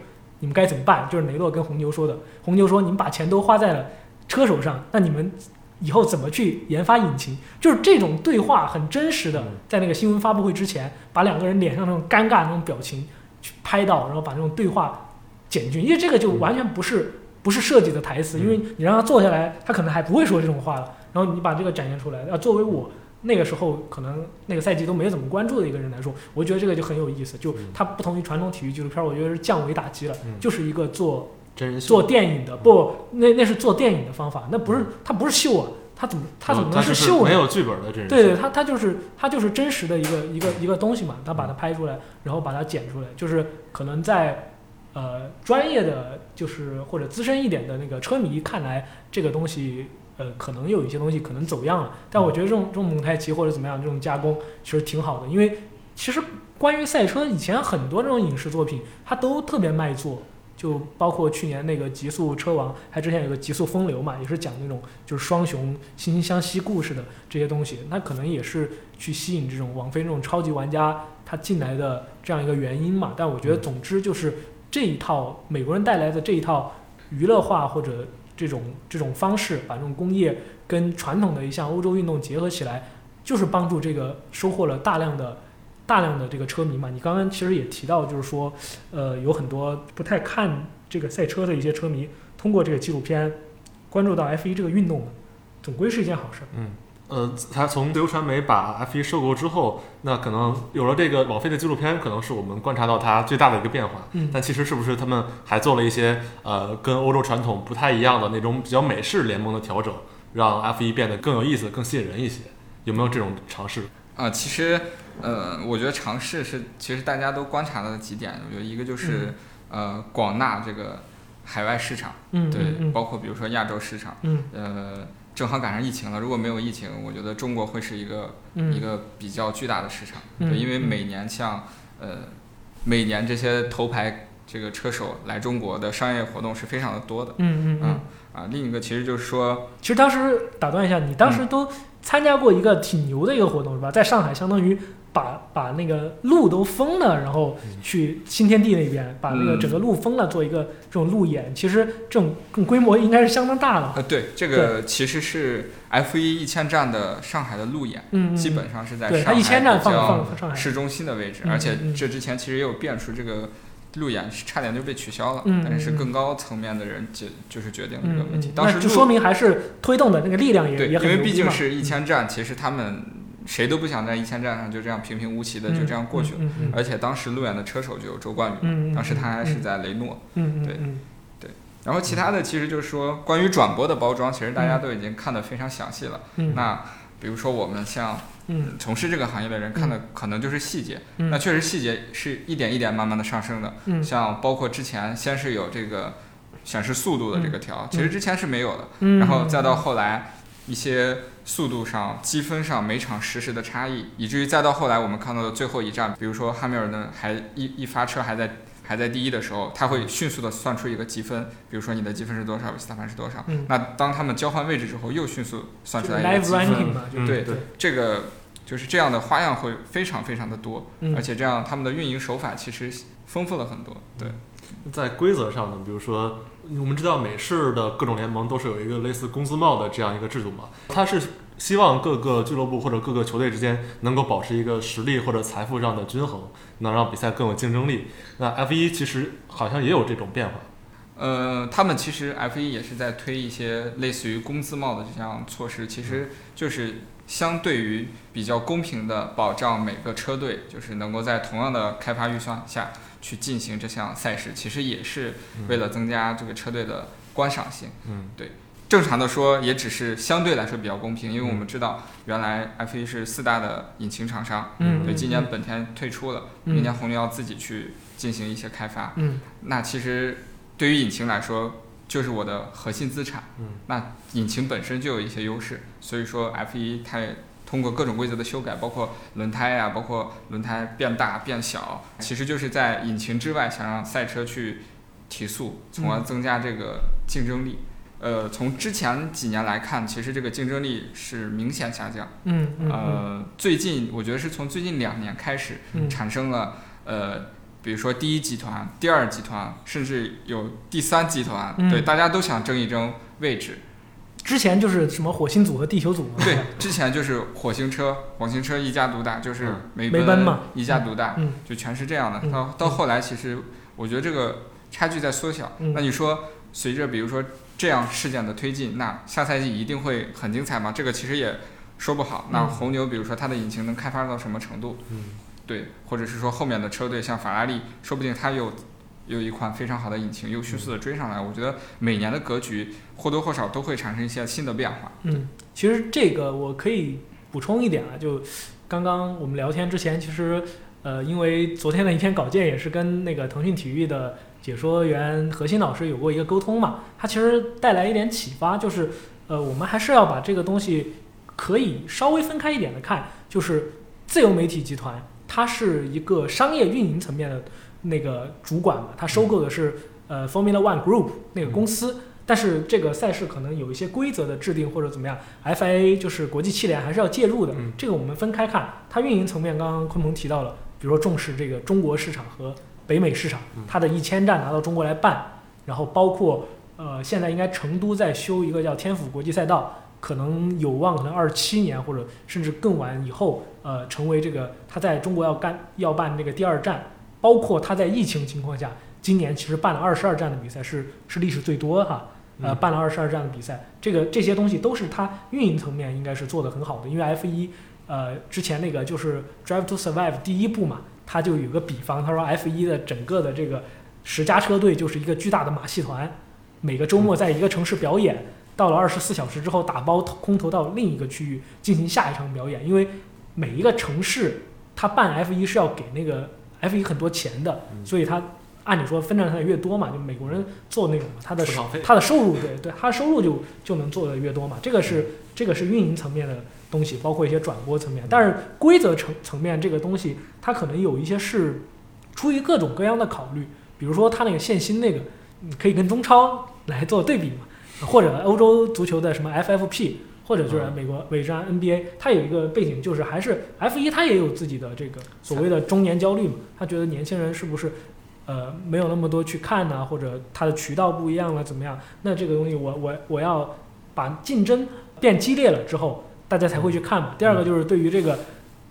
Speaker 3: 你们该怎么办？就是雷诺跟红牛说的。红牛说：“你们把钱都花在了车手上，那你们以后怎么去研发引擎？”就是这种对话很真实的，在那个新闻发布会之前，把两个人脸上那种尴尬那种表情去拍到，然后把那种对话剪进去。因为这个就完全不是不是设计的台词，因为你让他坐下来，他可能还不会说这种话了。然后你把这个展现出来，啊，作为我。那个时候可能那个赛季都没怎么关注的一个人来说，我觉得这个就很有意思。就它不同于传统体育纪录片，我觉得是降维打击了，
Speaker 4: 嗯
Speaker 3: 就是一个做
Speaker 4: 真人秀
Speaker 3: 做电影的，不，那那是做电影的方法，那不是它不是秀啊，它怎么它怎么能
Speaker 4: 是
Speaker 3: 秀呢？
Speaker 4: 没有剧本的真人秀。
Speaker 3: 对对，它它就是它就是真实的一个一个一个东西嘛，它把它拍出来，然后把它剪出来，就是可能在呃专业的就是或者资深一点的那个车迷看来，这个东西呃可能有一些东西可能走样了，但我觉得这种这种蒙太奇或者怎么样这种加工其实挺好的，因为其实关于赛车以前很多这种影视作品它都特别卖座。就包括去年那个《极速车王》，还之前有个《极速风流》嘛，也是讲那种就是双雄惺惺相惜故事的这些东西，那可能也是去吸引这种王菲这种超级玩家他进来的这样一个原因嘛。但我觉得，总之就是这一套美国人带来的这一套娱乐化或者这种这种方式，把这种工业跟传统的一项欧洲运动结合起来，就是帮助这个收获了大量的。大量的这个车迷嘛，你刚刚其实也提到，就是说，呃，有很多不太看这个赛车的一些车迷，通过这个纪录片关注到 F 一这个运动，总归是一件好事。
Speaker 4: 嗯，呃，他从自由传媒把 F 一收购之后，那可能有了这个网飞的纪录片，可能是我们观察到它最大的一个变化。
Speaker 3: 嗯
Speaker 4: 但其实是不是他们还做了一些呃跟欧洲传统不太一样的那种比较美式联盟的调整，让 F 一变得更有意思、更吸引人一些？有没有这种尝试？
Speaker 2: 啊、其实，呃，我觉得尝试是其实大家都观察到的几点，我觉得一个就是、呃广纳这个海外市场，
Speaker 3: 嗯，
Speaker 2: 对，
Speaker 3: 嗯
Speaker 2: 包括比如说亚洲市场，
Speaker 3: 嗯
Speaker 2: 呃，正好赶上疫情了，如果没有疫情，我觉得中国会是一个、
Speaker 3: 嗯。
Speaker 2: 一个比较巨大的市场，因为
Speaker 3: 嗯
Speaker 2: 每年像呃每年这些头牌这个车手来中国的商业活动是非常的多的，
Speaker 3: 嗯嗯嗯。
Speaker 2: 啊，另一个其实就是说，
Speaker 3: 其实当时打断一下，你当时都参加过一个挺牛的一个活动是吧？在上海，相当于把把那个路都封了，然后去新天地那边把那个
Speaker 2: 嗯
Speaker 3: 整个路封了，做一个这种路演。其实这种规模应该是相当大的。
Speaker 2: 呃，对，这个其实是 F 一一千站的上海的路演，基本上是在上海
Speaker 3: 一千站放
Speaker 2: 比较。市中心的位置，
Speaker 3: 嗯
Speaker 2: 而且
Speaker 3: 嗯
Speaker 2: 这之前其实也有变出这个路演是差点就被取消了，
Speaker 3: 嗯
Speaker 2: 但是
Speaker 3: 嗯
Speaker 2: 更高层面的人就就是决定了这个
Speaker 3: 嗯
Speaker 2: 问题。
Speaker 3: 嗯，
Speaker 2: 当时
Speaker 3: 就说明还是推动的那个力量也
Speaker 2: 对，
Speaker 3: 也
Speaker 2: 因为
Speaker 3: 很牛逼嘛
Speaker 2: 毕竟是一千站，其实他们谁都不想在一千站上就这样平平无奇的就这样过去了。而且当时路演的车手就有周冠宇，当时他还是在雷诺。对
Speaker 3: 嗯嗯嗯
Speaker 2: 然后其他的其实就是说关于转播的包装，其实大家都已经看得非常详细了。
Speaker 3: 嗯，
Speaker 2: 那比如说我们像
Speaker 3: 嗯。
Speaker 2: 从事这个行业的人看的可能就是细节，
Speaker 3: 嗯。
Speaker 2: 那确实细节是一点一点慢慢的上升的。
Speaker 3: 嗯。
Speaker 2: 像包括之前先是有这个显示速度的这个条，其实之前是没有的，
Speaker 3: 嗯，
Speaker 2: 然后再到后来一些速度上、积分上每场实时的差异，以至于再到后来我们看到的最后一站，比如说汉密尔顿还一一发车还在还在第一的时候，他会迅速的算出一个积分，比如说你的积分是多少，维斯塔潘是多少。
Speaker 3: 嗯
Speaker 2: 那当他们交换位置之后，又迅速算出来一个积分。
Speaker 3: ranking 嘛，就
Speaker 2: 对
Speaker 4: 对
Speaker 2: 这个就是这样的花样会非常非常的多，
Speaker 3: 嗯
Speaker 2: 而且这样他们的运营手法其实丰富了很多。对，
Speaker 4: 在规则上呢，比如说我们知道美式的各种联盟都是有一个类似工资帽的这样一个制度嘛，它是希望各个俱乐部或者各个球队之间能够保持一个实力或者财富上的均衡，能让比赛更有竞争力。那 F 一其实好像也有这种变化。
Speaker 2: 呃，他们其实 F 1也是在推一些类似于工资帽的这项措施，其实就是相对于比较公平的保障每个车队，就是能够在同样的开发预算下去进行这项赛事，其实也是为了增加这个车队的观赏性。
Speaker 4: 嗯，
Speaker 2: 正常的说，也只是相对来说比较公平，因为我
Speaker 4: 嗯
Speaker 2: 们知道原来 F 1是四大的引擎厂商，
Speaker 3: 嗯，
Speaker 2: 对，
Speaker 3: 嗯
Speaker 2: 今年本田退出了，
Speaker 3: 嗯
Speaker 2: 明年红牛要自己去进行一些开发。
Speaker 3: 嗯
Speaker 2: 那其实对于引擎来说，就是我的核心资产。
Speaker 4: 嗯，
Speaker 2: 那引擎本身就有一些优势，所以说 F 1它也通过各种规则的修改，包括轮胎呀、包括轮胎变大变小，其实就是在引擎之外想让赛车去提速，从而增加这个竞争力。呃，从之前几年来看，其实这个竞争力是明显下降。
Speaker 3: 嗯嗯
Speaker 2: 呃，最近我觉得是从最近两年开始，
Speaker 3: 嗯
Speaker 2: 产生了呃，比如说第一集团、第二集团，甚至有第三集团，
Speaker 3: 嗯
Speaker 2: 对，大家都想争一争位置。
Speaker 3: 之前就是什么火星组和地球组嘛，
Speaker 2: 对，之前就是火星车，火星车一家独大，就是
Speaker 4: 嗯
Speaker 2: 梅
Speaker 3: 梅奔嘛
Speaker 2: 一家独大，
Speaker 3: 嗯
Speaker 2: 就全是这样的。
Speaker 3: 嗯
Speaker 2: 到到后来，其实我觉得这个差距在缩小。
Speaker 3: 嗯
Speaker 2: 那你说，随着比如说这样事件的推进，那下赛季一定会很精彩吗？这个其实也说不好。那
Speaker 3: 嗯
Speaker 2: 红牛，比如说它的引擎能开发到什么程度？
Speaker 4: 嗯，
Speaker 2: 对，或者是说后面的车队像法拉利，说不定它有有一款非常好的引擎，又迅速的追上来。我觉得每年的格局或多或少都会产生一些新的变化。
Speaker 3: 嗯，其实这个我可以补充一点啊，就刚刚我们聊天之前，其实呃，因为昨天的一篇稿件也是跟那个腾讯体育的解说员何鑫老师有过一个沟通嘛，他其实带来一点启发，就是呃，我们还是要把这个东西可以稍微分开一点的看，就是自由媒体集团它是一个商业运营层面的那个主管嘛，它收购的是呃 Formula One Group 那个公司。但是这个赛事可能有一些规则的制定或者怎么样，FIA 就是国际汽联还是要介入的。
Speaker 4: 嗯
Speaker 3: 这个我们分开看。它运营层面，刚刚鲲鹏提到了，比如说重视这个中国市场和北美市场
Speaker 4: 嗯，
Speaker 3: 它的一千站拿到中国来办，然后包括呃现在应该成都在修一个叫天府国际赛道，可能有望可能二七年或者甚至更晚以后，呃成为这个它在中国要干要办这个第二站，包括它在疫情情况下，今年其实办了二十二站的比赛是是历史最多哈。呃，
Speaker 4: 嗯
Speaker 3: 办了二十二站的比赛，这个这些东西都是它运营层面应该是做得很好的，因为 F 一呃之前那个就是 Drive to Survive 第一步嘛，它就有个比方，他说 F 一的整个的这个十佳车队就是一个巨大的马戏团，每个周末在一个城市表演，到了二十四小时之后打包空投到另一个区域进行下一场表演，因为每一个城市他办 F 一是要给那个 F 一很多钱的，
Speaker 4: 嗯。
Speaker 3: 所以他按理说分账上越多嘛，就美国人做那种嘛，他的他的收入对对，他的收入就就能做的越多嘛，这个是这个是运营层面的东西，包括一些转播层面，但是规则层层面这个东西，它可能有一些是出于各种各样的考虑，比如说它那个限薪那个，你可以跟中超来做对比嘛，或者欧洲足球的什么 FFP。或者就是
Speaker 4: 嗯
Speaker 3: 美国伟战 NBA，它有一个背景，就是还是 F 一，它也有自己的这个所谓的中年焦虑嘛。他觉得年轻人是不是呃没有那么多去看呐、或者他的渠道不一样了，怎么样？那这个东西我我我要把竞争变激烈了之后，大家才会去看嘛。第二个就是对于这个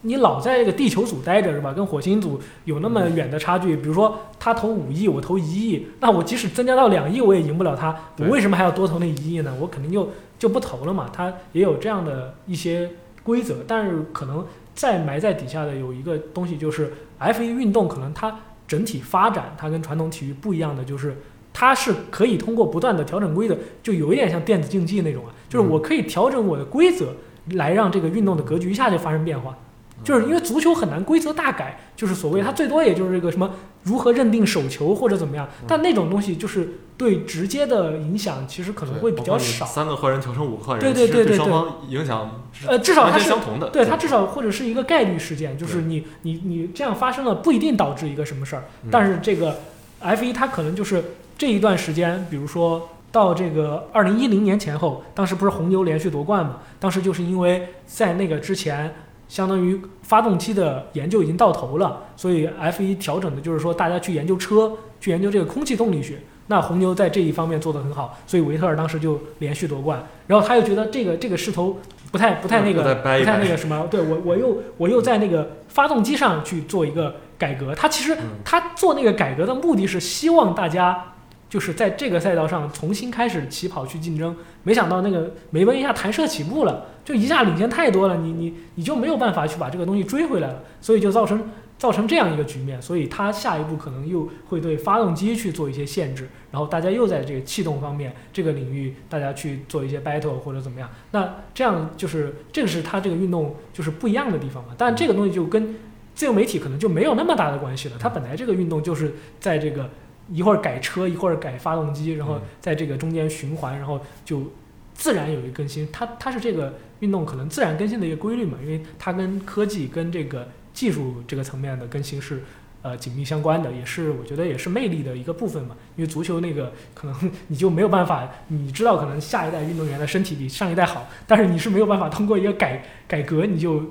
Speaker 3: 你老在这个地球组待着是吧？跟火星组有那么远的差距。比如说他投五亿，我投一亿，那我即使增加到两亿，我也赢不了他。我为什么还要多投那一亿呢？我肯定就就不投了嘛。他也有这样的一些规则，但是可能再埋在底下的有一个东西，就是 F 1运动可能它整体发展，它跟传统体育不一样的就是。它是可以通过不断的调整规则，就有一点像电子竞技那种啊，就是我可以调整我的规则，来让这个运动的格局一下就发生变化。就是因为足球很难规则大改，就是所谓它最多也就是这个什么如何认定手球或者怎么样，但那种东西就是对直接的影响其实可能会比较少。
Speaker 4: 三个坏人调成五个换人，
Speaker 3: 对对对对
Speaker 4: 对双方影响
Speaker 3: 呃，至少
Speaker 4: 完
Speaker 3: 它是
Speaker 4: 相同的。
Speaker 3: 对它至少或者是一个概率事件，就是你你你这样发生了不一定导致一个什么事儿，
Speaker 4: 嗯
Speaker 3: 但是这个 F 一它可能就是这一段时间，比如说到这个二零一零年前后，当时不是红牛连续夺冠嘛？当时就是因为在那个之前，相当于发动机的研究已经到头了，所以 F 一调整的就是说大家去研究车，去研究这个空气动力学。那红牛在这一方面做得很好，所以维特尔当时就连续夺冠。然后他又觉得这个这个势头不太不太那个
Speaker 4: 不太
Speaker 3: 那个什么，对我我又我又在那个发动机上去做一个改革。他其实
Speaker 4: 嗯
Speaker 3: 他做那个改革的目的是希望大家就是在这个赛道上重新开始起跑去竞争。没想到那个梅奔一下弹射起步了，就一下领先太多了，你你你就没有办法去把这个东西追回来了，所以就造成造成这样一个局面。所以他下一步可能又会对发动机去做一些限制，然后大家又在这个气动方面这个领域大家去做一些 battle 或者怎么样。那这样就是这个是他这个运动就是不一样的地方嘛。但这个东西就跟自由媒体可能就没有那么大的关系了。它本来这个运动就是在这个一会儿改车，一会儿改发动机，然后在这个中间循环，然后就自然有一个更新。它它是这个运动可能自然更新的一个规律嘛，因为它跟科技跟这个技术这个层面的更新是。呃，紧密相关的，也是我觉得也是魅力的一个部分嘛。因为足球那个可能你就没有办法，你知道可能下一代运动员的身体比上一代好，但是你是没有办法通过一个改改革，你就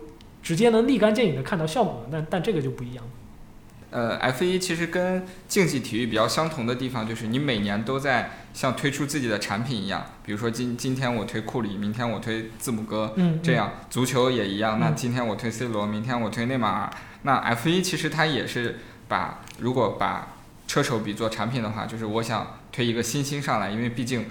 Speaker 3: 直接能立竿见影的看到效果的。但但这个就不一样。
Speaker 2: 呃，F 一其实跟竞技体育比较相同的地方，就是你每年都在像推出自己的产品一样，比如说今今天我推库里，明天我推字母哥，
Speaker 3: 嗯，
Speaker 2: 这样足球也一样。那
Speaker 3: 嗯
Speaker 2: 今天我推 C 罗，明天我推内马尔。那 F 一其实它也是把如果把车手比作产品的话，就是我想推一个新星上来，因为毕竟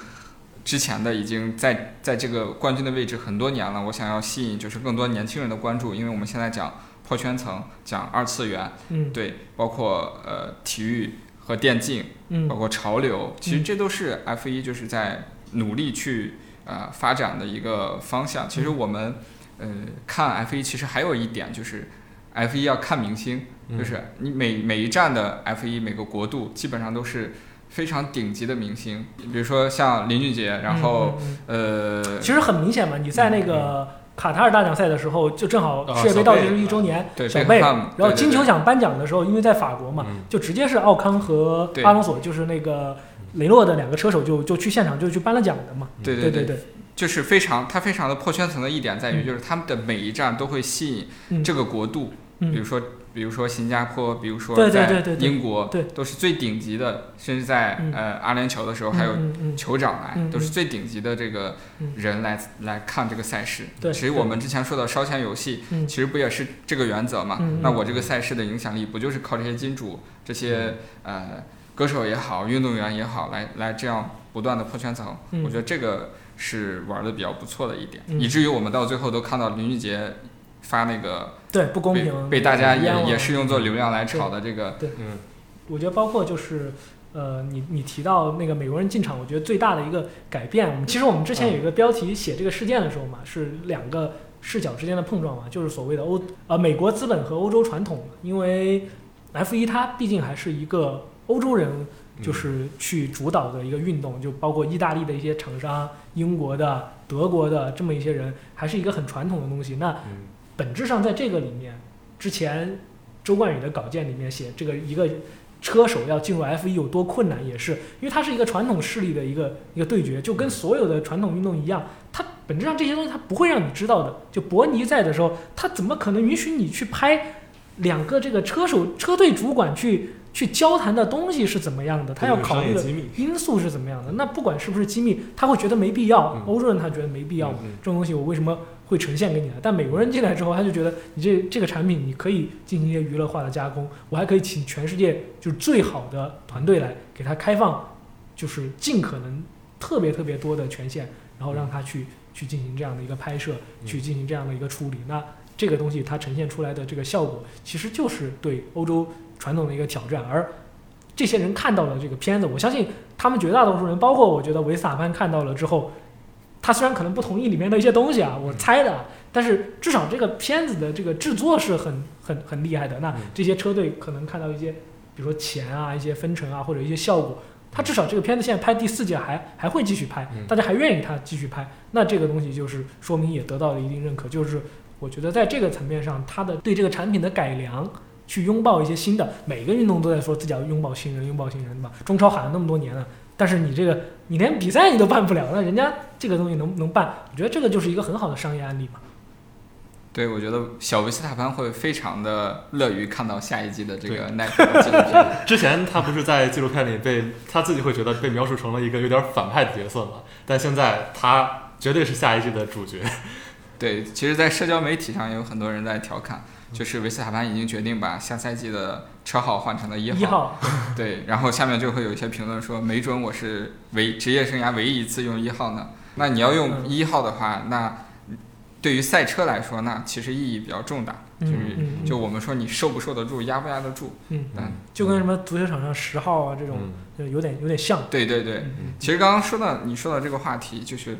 Speaker 2: 之前的已经在在这个冠军的位置很多年了，我想要吸引就是更多年轻人的关注，因为我们现在讲破圈层，讲二次元，
Speaker 3: 嗯。
Speaker 2: 对，包括呃体育和电竞，
Speaker 3: 嗯。
Speaker 2: 包括潮流，其实这都是 F 一就是在努力去呃发展的一个方向。其实我们呃看 F 一其实还有一点就是 F 一要看明星，
Speaker 4: 嗯。
Speaker 2: 就是你每每一站的 F 一每个国度基本上都是非常顶级的明星，比如说像林俊杰，然后、
Speaker 3: 嗯嗯。
Speaker 2: 呃
Speaker 3: 其实很明显嘛，你在那个卡塔尔大奖赛的时候，就正好
Speaker 4: 啊
Speaker 3: 世界杯倒计时一周年，
Speaker 2: 对
Speaker 3: 小贝，然后金球奖颁奖的时候，因为在法国嘛，
Speaker 4: 嗯。
Speaker 3: 就直接是奥康和
Speaker 2: 对
Speaker 3: 阿隆索，就是那个雷诺的两个车手就就去现场就去颁了奖的嘛。
Speaker 2: 对对，
Speaker 3: 对对，
Speaker 2: 就是非常它非常的破圈层的一点在于，
Speaker 3: 嗯。
Speaker 2: 就是他们的每一站都会吸引
Speaker 3: 嗯。
Speaker 2: 这个国度。比如
Speaker 3: 嗯
Speaker 2: 说，比如说新加坡，比如说在英国，
Speaker 3: 对
Speaker 2: 都是最顶级的，甚至在、
Speaker 3: 嗯
Speaker 2: 呃阿联酋的时候，还有酋长来，都是最顶级的这个
Speaker 3: 嗯
Speaker 2: 人来、来看这个赛事。
Speaker 3: 对
Speaker 2: 其实我们之前说的烧钱游戏，
Speaker 3: 嗯
Speaker 2: 其实不也是这个原则嘛？那我这个赛事的影响力不就是靠这些金主、这些呃歌手也好、运动员也好，来来这样不断的破圈层？
Speaker 3: 嗯
Speaker 2: 我觉得这个是玩的比较不错的一点，
Speaker 3: 嗯
Speaker 2: 以至于我们到最后都看到林俊杰发那个。
Speaker 3: 对不公平，
Speaker 2: 被大家也也是用作流量来炒的这个，对。
Speaker 4: 嗯。
Speaker 3: 我觉得包括就是，呃，你你提到那个美国人进场，我觉得最大的一个改变，我们其实我们之前有一个标题写这个事件的时候嘛，是两个视角之间的碰撞嘛，就是所谓的欧呃美国资本和欧洲传统，因为 F 一它毕竟还是一个欧洲人就是去主导的一个运动，就包括意大利的一些厂商、英国的、德国的这么一些人，还是一个很传统的东西。那
Speaker 4: 嗯
Speaker 3: 本质上在这个里面，之前周冠宇的稿件里面写这个一个车手要进入 F 1有多困难，也是因为它是一个传统势力的一个一个对决，就跟所有的传统运动一样，它本质上这些东西它不会让你知道的。就伯尼在的时候，他怎么可能允许你去拍两个这个车手车队主管去去交谈的东西是怎么样的，他要考虑的。因素是怎么样的？那不管是不是机密，他会觉得没必要。
Speaker 4: 嗯
Speaker 3: 欧洲人他觉得没必要，这种东西我为什么会呈现给你的？但美国人进来之后，他就觉得你这这个产品你可以进行一些娱乐化的加工，我还可以请全世界就是最好的团队来给他开放，就是尽可能特别特别多的权限，然后让他去去进行这样的一个拍摄，去进行这样的一个处理。那这个东西它呈现出来的这个效果，其实就是对欧洲传统的一个挑战，而这些人看到了这个片子，我相信他们绝大多数人，包括我觉得维斯塔潘看到了之后，他虽然可能不同意里面的一些东西啊，我猜的啊，但是至少这个片子的这个制作是很很很厉害的。那
Speaker 4: 嗯
Speaker 3: 这些车队可能看到一些，比如说钱啊、一些分成啊，或者一些效果，他至少这个片子现在拍第四季还还会继续拍，
Speaker 4: 嗯
Speaker 3: 大家还愿意他继续拍，那这个东西就是说明也得到了一定认可，就是我觉得在这个层面上，他的对这个产品的改良。去拥抱一些新的，每个运动都在说自己要拥抱新人，拥抱新人，对吧？中超喊了那么多年了，但是你这个你连比赛你都办不了，那人家这个东西能能办？我觉得这个就是一个很好的商业案例嘛。
Speaker 2: 对，我觉得小维斯塔潘会非常的乐于看到下一季的这个
Speaker 4: 对
Speaker 2: 耐克的纪录片。
Speaker 4: 之前他不是在纪录片里被他自己会觉得被描述成了一个有点反派的角色嘛？但现在他绝对是下一季的主角。
Speaker 2: 对，其实，在社交媒体上也有很多人在调侃，就是维斯塔潘已经决定把下赛季的车号换成了一
Speaker 3: 一号，
Speaker 2: 对，然后下面就会有一些评论说，没准我是唯职业生涯唯一一次用一号呢。那你要用
Speaker 3: 嗯
Speaker 2: 一号的话，那对于赛车来说，那其实意义比较重大。
Speaker 3: 嗯
Speaker 2: 就是
Speaker 3: 嗯
Speaker 2: 就我们说你受不受得住，压不压得住。
Speaker 3: 嗯，
Speaker 2: 嗯，
Speaker 3: 就跟什么足球场上十号啊这种，
Speaker 4: 嗯
Speaker 3: 就有点有点像。
Speaker 2: 对对对。
Speaker 3: 嗯
Speaker 2: 其实刚刚说到你说到这个话题，就是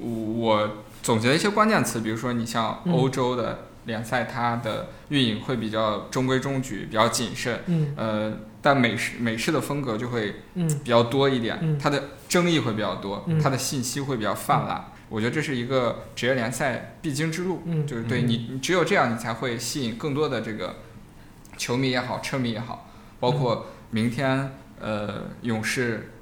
Speaker 2: 我总结了一些关键词，比如说你像
Speaker 3: 嗯。
Speaker 2: 欧洲的联赛，它的运营会比较中规中矩，比较谨慎。
Speaker 3: 嗯。
Speaker 2: 呃，但美式美式的风格就会
Speaker 3: 嗯。
Speaker 2: 比较多一点，
Speaker 3: 嗯。
Speaker 2: 它的争议会比较多，
Speaker 3: 嗯。
Speaker 2: 它的信息会比较泛滥。我觉得这是一个职业联赛必经之路，
Speaker 3: 嗯。
Speaker 2: 就是对
Speaker 3: 嗯。
Speaker 2: 你，你只有这样，你才会吸引更多的这个球迷也好，车迷也好，包括明天呃勇士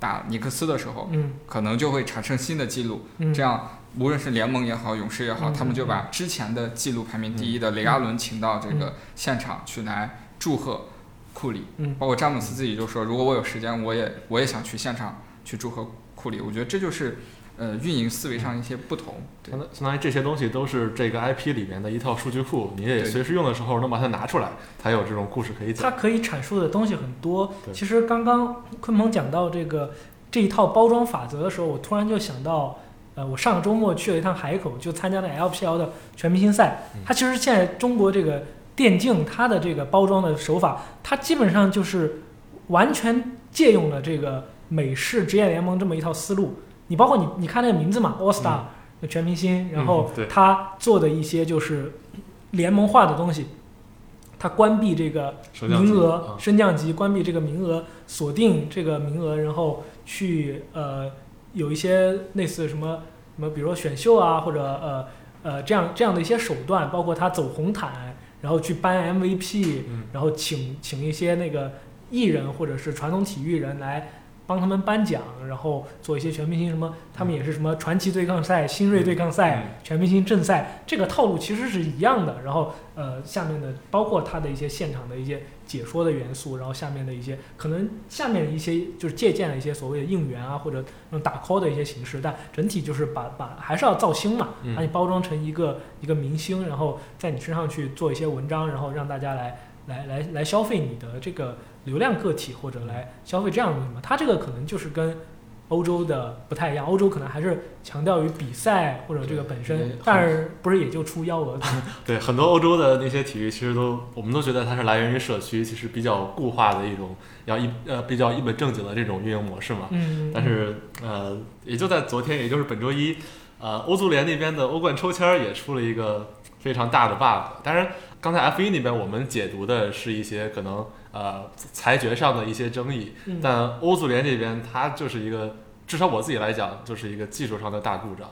Speaker 2: 打尼克斯的时候，
Speaker 3: 嗯。
Speaker 2: 可能就会产生新的记录。
Speaker 3: 嗯，
Speaker 2: 这样，无论是联盟也好，勇士也好，
Speaker 3: 嗯
Speaker 2: 他们就把之前的纪录排名第一的雷阿伦请到这个现场去来祝贺库里。
Speaker 3: 嗯
Speaker 2: 包括詹姆斯自己就说，如果我有时间，我也我也想去现场去祝贺库里。我觉得这就是呃运营思维上一些不同。对
Speaker 4: 相当相当于这些东西都是这个 IP 里面的一套数据库，你也随时用的时候能把它拿出来，才有这种故事可以讲。
Speaker 3: 它可以阐述的东西很多。
Speaker 4: 对
Speaker 3: 其实刚刚鲲鹏讲到这个这一套包装法则的时候，我突然就想到，呃，我上个周末去了一趟海口，就参加了 LPL 的全明星赛
Speaker 4: 嗯。
Speaker 3: 它其实现在中国这个电竞它的这个包装的手法，它基本上就是完全借用了这个美式职业联盟这么一套思路。你包括你你看那个名字嘛，All Star、全明星，然后
Speaker 4: 嗯对
Speaker 3: 他做的一些就是联盟化的东西，他关闭这个名额
Speaker 4: 啊
Speaker 3: 升降级，关闭这个名额，锁定这个名额，然后去呃有一些类似什么什么，比如说选秀啊，或者呃呃这样这样的一些手段，包括他走红毯，然后去颁 MVP，
Speaker 4: 嗯
Speaker 3: 然后请请一些那个艺人或者是传统体育人来帮他们颁奖，然后做一些全明星什么，他们也是什么传奇对抗赛、新锐对抗赛、全明星正赛，这个套路其实是一样的。然后呃，下面的包括他的一些现场的一些解说的元素，然后下面的一些可能下面一些就是借鉴了一些所谓的应援啊或者那种打 call 的一些形式，但整体就是把把还是要造星嘛，
Speaker 4: 嗯
Speaker 3: 把你包装成一个一个明星，然后在你身上去做一些文章，然后让大家来来来来消费你的这个流量个体，或者来消费这样的东西嘛。它这个可能就是跟欧洲的不太一样，欧洲可能还是强调于比赛或者这个本身，但是不是也就出幺蛾子？
Speaker 4: 对，很多欧洲的那些体育，其实都我们都觉得它是来源于社区，其实比较固化的一种，要一呃比较一本正经的这种运营模式嘛。
Speaker 3: 嗯，
Speaker 4: 但是呃，也就在昨天，也就是本周一，呃，欧足联那边的欧冠抽签儿也出了一个非常大的 bug。当然，刚才 F 一那边我们解读的是一些可能呃裁决上的一些争议，
Speaker 3: 嗯
Speaker 4: 但欧足联这边它就是一个，至少我自己来讲，就是一个技术上的大故障。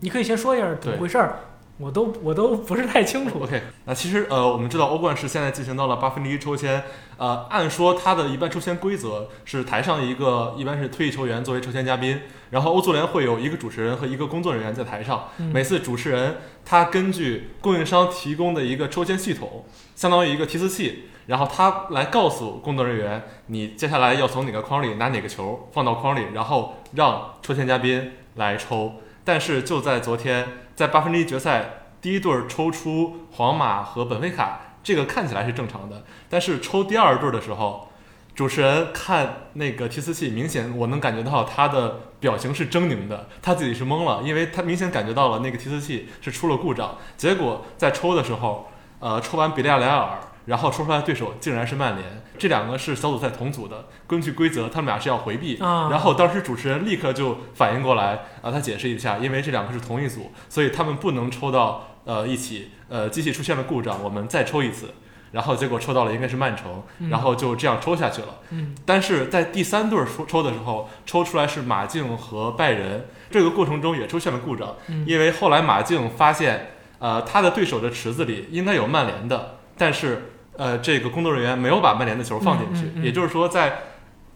Speaker 3: 你可以先说一下怎么回事儿。我都我都不是太清楚。
Speaker 4: OK，那其实呃，我们知道欧冠是现在进行到了八分之一抽签，呃，按说它的一般抽签规则是台上一个一般是退役球员作为抽签嘉宾，然后欧足联会有一个主持人和一个工作人员在台上，
Speaker 3: 嗯
Speaker 4: 每次主持人他根据供应商提供的一个抽签系统，相当于一个提词器，然后他来告诉工作人员，你接下来要从哪个框里拿哪个球放到框里，然后让抽签嘉宾来抽。但是就在昨天，在八分之一决赛第一对抽出皇马和本菲卡，这个看起来是正常的，但是抽第二对的时候，主持人看那个提词器，明显我能感觉到他的表情是狰狞的，他自己是懵了，因为他明显感觉到了那个提词器是出了故障。结果在抽的时候，呃，抽完比利亚雷尔，然后抽出来对手竟然是曼联，这两个是小组赛同组的，根据规则他们俩是要回避。
Speaker 3: 啊，
Speaker 4: 然后当时主持人立刻就反应过来，啊，他解释一下，因为这两个是同一组，所以他们不能抽到呃一起，呃，机器出现了故障，我们再抽一次。然后结果抽到了应该是曼城，
Speaker 3: 嗯
Speaker 4: 然后就这样抽下去了。
Speaker 3: 嗯
Speaker 4: 但是在第三对儿抽抽的时候，抽出来是马竞和拜仁，这个过程中也出现了故障，
Speaker 3: 嗯
Speaker 4: 因为后来马竞发现，呃，他的对手的池子里应该有曼联的，但是呃，这个工作人员没有把曼联的球放进去，
Speaker 3: 嗯嗯嗯
Speaker 4: 也就是说在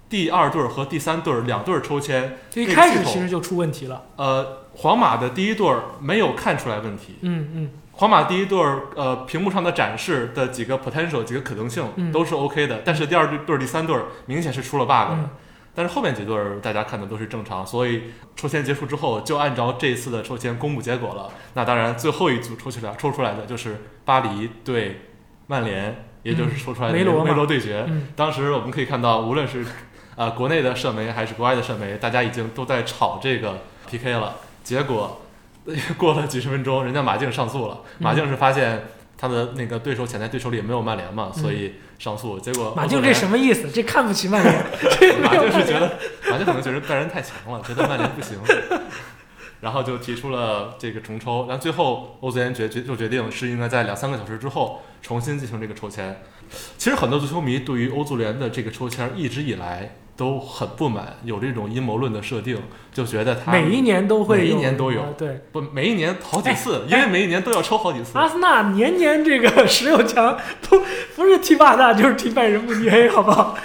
Speaker 4: 第二对儿和第三对儿两对儿抽签，
Speaker 3: 一开始其实就出问题了。
Speaker 4: 呃，皇马的第一对儿没有看出来问题，
Speaker 3: 嗯嗯。
Speaker 4: 皇马第一对儿，呃，屏幕上的展示的几个 potential 几个可能性
Speaker 3: 嗯。
Speaker 4: 都是 OK 的，但是第二对对儿、第三对儿明显是出了 bug 的。
Speaker 3: 嗯。
Speaker 4: 但是后面几对儿大家看的都是正常，所以抽签结束之后就按照这一次的抽签公布结果了。那当然，最后一组抽出来抽出来的就是巴黎对曼联，也就是说出来的
Speaker 3: 梅罗嘛
Speaker 4: 梅罗对决。
Speaker 3: 嗯
Speaker 4: 当时我们可以看到，无论是呃国内的社媒还是国外的社媒，大家已经都在炒这个 PK 了。结果 过了几十分钟，人家马竞上诉了。
Speaker 3: 嗯
Speaker 4: 马竞是发现他的那个对手潜在对手里也没有曼联嘛，所以上诉。结果
Speaker 3: 马竞这什么意思？这看不起曼联，这
Speaker 4: 马竞是觉得马竞可能觉得拜仁太强了，觉得曼联不行。然后就提出了这个重抽，然后最后欧足联决决就决定是应该在两三个小时之后重新进行这个抽签。其实很多足球迷对于欧足联的这个抽签一直以来都很不满，有这种阴谋论的设定，就觉得他
Speaker 3: 每一年都会，
Speaker 4: 每一年都有
Speaker 3: 啊对，
Speaker 4: 不每一年好几次，
Speaker 3: 哎
Speaker 4: 因为每一年都要抽好几次。
Speaker 3: 阿森纳年年这个十六强不不是踢巴萨就是踢拜仁慕尼黑，好不好？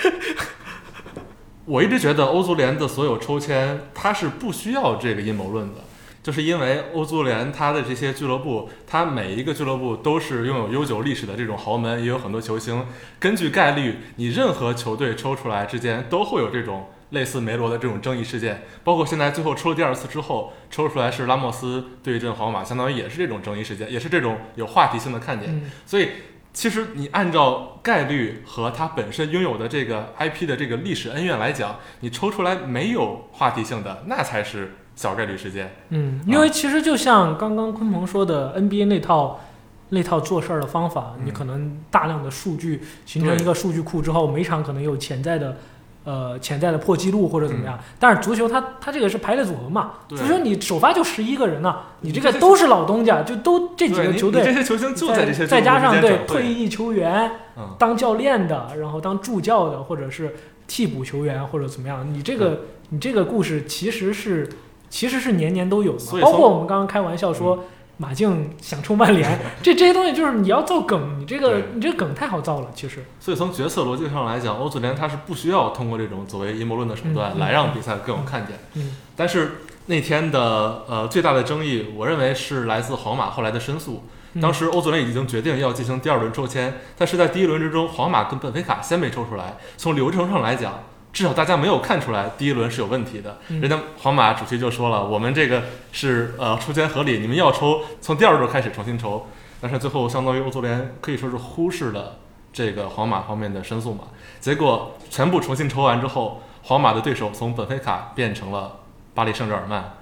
Speaker 4: 我一直觉得欧足联的所有抽签，它是不需要这个阴谋论的，就是因为欧足联它的这些俱乐部，它每一个俱乐部都是拥有悠久历史的这种豪门，也有很多球星。根据概率，你任何球队抽出来之间都会有这种类似梅罗的这种争议事件，包括现在最后抽了第二次之后，抽出来是拉莫斯对阵皇马，相当于也是这种争议事件，也是这种有话题性的看点。
Speaker 3: 嗯
Speaker 4: 所以其实你按照概率和它本身拥有的这个 IP 的这个历史恩怨来讲，你抽出来没有话题性的，那才是小概率事件。
Speaker 3: 嗯，因为其实就像刚刚鲲鹏说的，NBA 那套那套做事儿的方法，
Speaker 4: 嗯
Speaker 3: 你可能大量的数据形成一个数据库之后，每场可能有潜在的。呃，潜在的破纪录或者怎么样，但是足球它它这个是排列组合嘛，
Speaker 4: 对。
Speaker 3: 足球你首发就十一个人呢、你这
Speaker 4: 你这
Speaker 3: 个都是老东家，就都这几个球队
Speaker 4: 你这些球星就在这些
Speaker 3: 再加上对退役球员
Speaker 4: 嗯，
Speaker 3: 当教练的，然后当助教的，或者是替补球员或者怎么样，你这个你这个故事其实是其实是年年都有的包括我们刚刚开玩笑说。马竞想冲曼联，这这些东西就是你要造梗，你这个你这个梗太好造了，其实。
Speaker 4: 所以从决策逻辑上来讲，欧足联他是不需要通过这种所谓阴谋论的手段来让比赛更有看点。
Speaker 3: 嗯
Speaker 4: 但是那天的呃最大的争议，我认为是来自皇马后来的申诉。
Speaker 3: 嗯
Speaker 4: 当时欧足联已经决定要进行第二轮抽签，但是在第一轮之中，皇马跟本菲卡先被抽出来。从流程上来讲，至少大家没有看出来第一轮是有问题的。
Speaker 3: 嗯
Speaker 4: 人家皇马主席就说了，我们这个是呃抽签合理，你们要抽从第二轮开始重新抽。但是最后相当于欧足联可以说是忽视了这个皇马方面的申诉嘛。结果全部重新抽完之后，皇马的对手从本菲卡变成了巴黎圣日耳曼，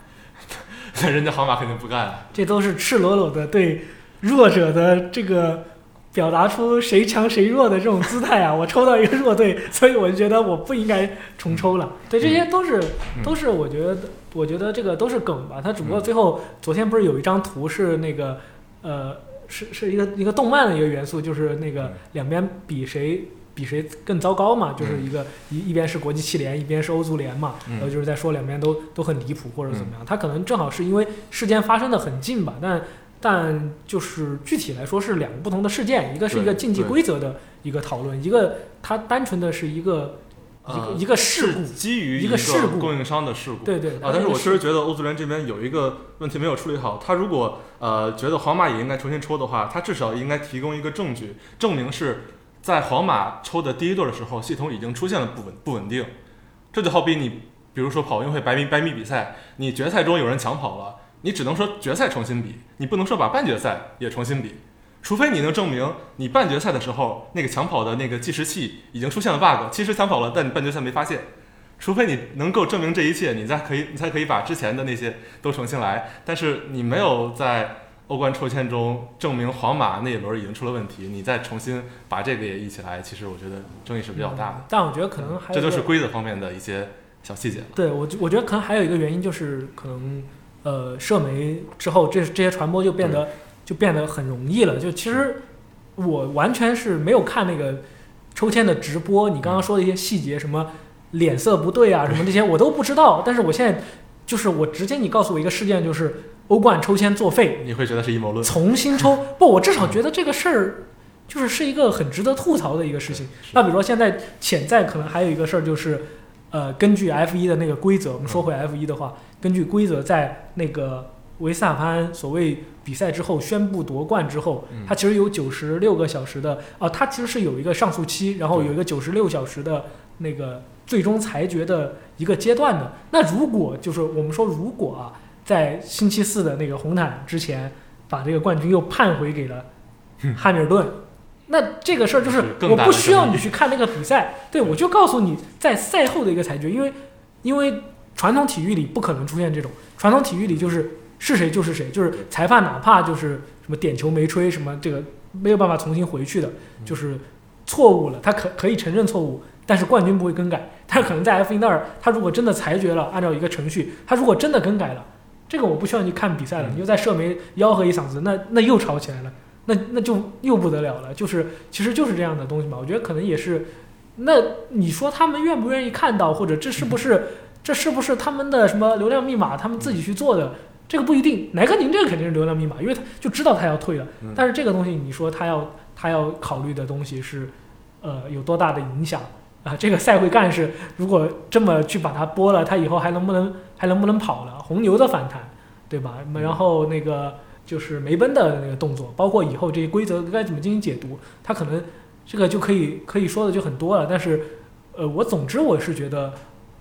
Speaker 4: 人家皇马肯定不干啊。
Speaker 3: 这都是赤裸裸的对弱者的这个表达出谁强谁弱的这种姿态啊！我抽到一个弱队，所以我就觉得我不应该重抽了。对，这些都是、
Speaker 4: 嗯
Speaker 3: 都是我觉得，我觉得这个都是梗吧。他只不过
Speaker 4: 嗯
Speaker 3: 最后昨天不是有一张图是那个呃，是是一个一个动漫的一个元素，就是那个
Speaker 4: 嗯
Speaker 3: 两边比谁。比谁更糟糕嘛？就是一个一一边是国际汽联，一边是欧足联嘛，
Speaker 4: 嗯
Speaker 3: 然后就是在说两边都都很离谱或者怎么样。他可能正好是因为事件发生的很近吧，但但就是具体来说是两个不同的事件，一个是一个竞技规则的一个讨论，一个它单纯的是一个一个、
Speaker 4: 呃
Speaker 3: 一个事故，
Speaker 4: 基于
Speaker 3: 一个事故
Speaker 4: 供应商的事故。
Speaker 3: 对对
Speaker 4: 啊，但是我确实觉得欧足联这边有一个问题没有处理好。他如果呃觉得皇马也应该重新抽的话，他至少应该提供一个证据，证明是在皇马抽的第一对的时候，系统已经出现了不稳不稳定。这就好比你，比如说跑运会百米百米比赛，你决赛中有人抢跑了，你只能说决赛重新比，你不能说把半决赛也重新比。除非你能证明你半决赛的时候那个抢跑的那个计时器已经出现了 bug，其实抢跑了，但你半决赛没发现。除非你能够证明这一切，你才可以，你才可以把之前的那些都重新来。但是你没有在欧冠抽签中证明皇马那一轮已经出了问题，你再重新把这个也一起来，其实我觉得争议是比较大的。
Speaker 3: 但我觉得可能还有
Speaker 4: 这
Speaker 3: 就
Speaker 4: 是规则方面的一些小细节了。
Speaker 3: 对我我觉得可能还有一个原因就是可能呃社媒之后这这些传播就变得就变得很容易了。就其实我完全是没有看那个抽签的直播，你刚刚说的一些细节，什么脸色不对啊，什么这些我都不知道。但是我现在就是我直接你告诉我一个事件，就是欧冠抽签作废，
Speaker 4: 你会觉得是阴谋论？
Speaker 3: 重新抽 不，我至少觉得这个事儿就是是一个很值得吐槽的一个事情。那比如说现在潜在可能还有一个事儿就是，呃，根据 F 一的那个规则，我们说回 F 一的话，根据规则在那个维斯塔潘所谓比赛之后宣布夺冠之后，他其实有九十六个小时的啊、他其实是有一个上诉期，然后有一个九十六小时的那个最终裁决的一个阶段的。那如果就是我们说如果啊，在星期四的那个红毯之前，把这个冠军又判回给了汉密尔顿。那这个事儿就是我不需要你去看那个比赛，对我就告诉你在赛后的一个裁决，因为因为传统体育里不可能出现这种，传统体育里就是是谁就是谁，就是裁判哪怕就是什么点球没吹，什么这个没有办法重新回去的，就是错误了，他可可以承认错误，但是冠军不会更改。但是可能在 F 一那儿，他如果真的裁决了，按照一个程序，他如果真的更改了，这个我不需要你看比赛了，
Speaker 4: 嗯
Speaker 3: 你就在社媒吆喝一嗓子，那那又吵起来了，那那就又不得了了。就是其实就是这样的东西嘛，我觉得可能也是。那你说他们愿不愿意看到，或者这是不是这是不是他们的什么流量密码，他们自己去做的？这个不一定。莱克宁这个肯定是流量密码，因为他就知道他要退了。
Speaker 4: 嗯
Speaker 3: 但是这个东西，你说他要他要考虑的东西是，呃，有多大的影响啊？这个赛会干事如果这么去把它播了，他以后还能不能还能不能跑了？红牛的反弹，对吧？然后那个就是梅奔的那个动作，包括以后这些规则该怎么进行解读，他可能这个就可以可以说的就很多了。但是，呃，我总之我是觉得，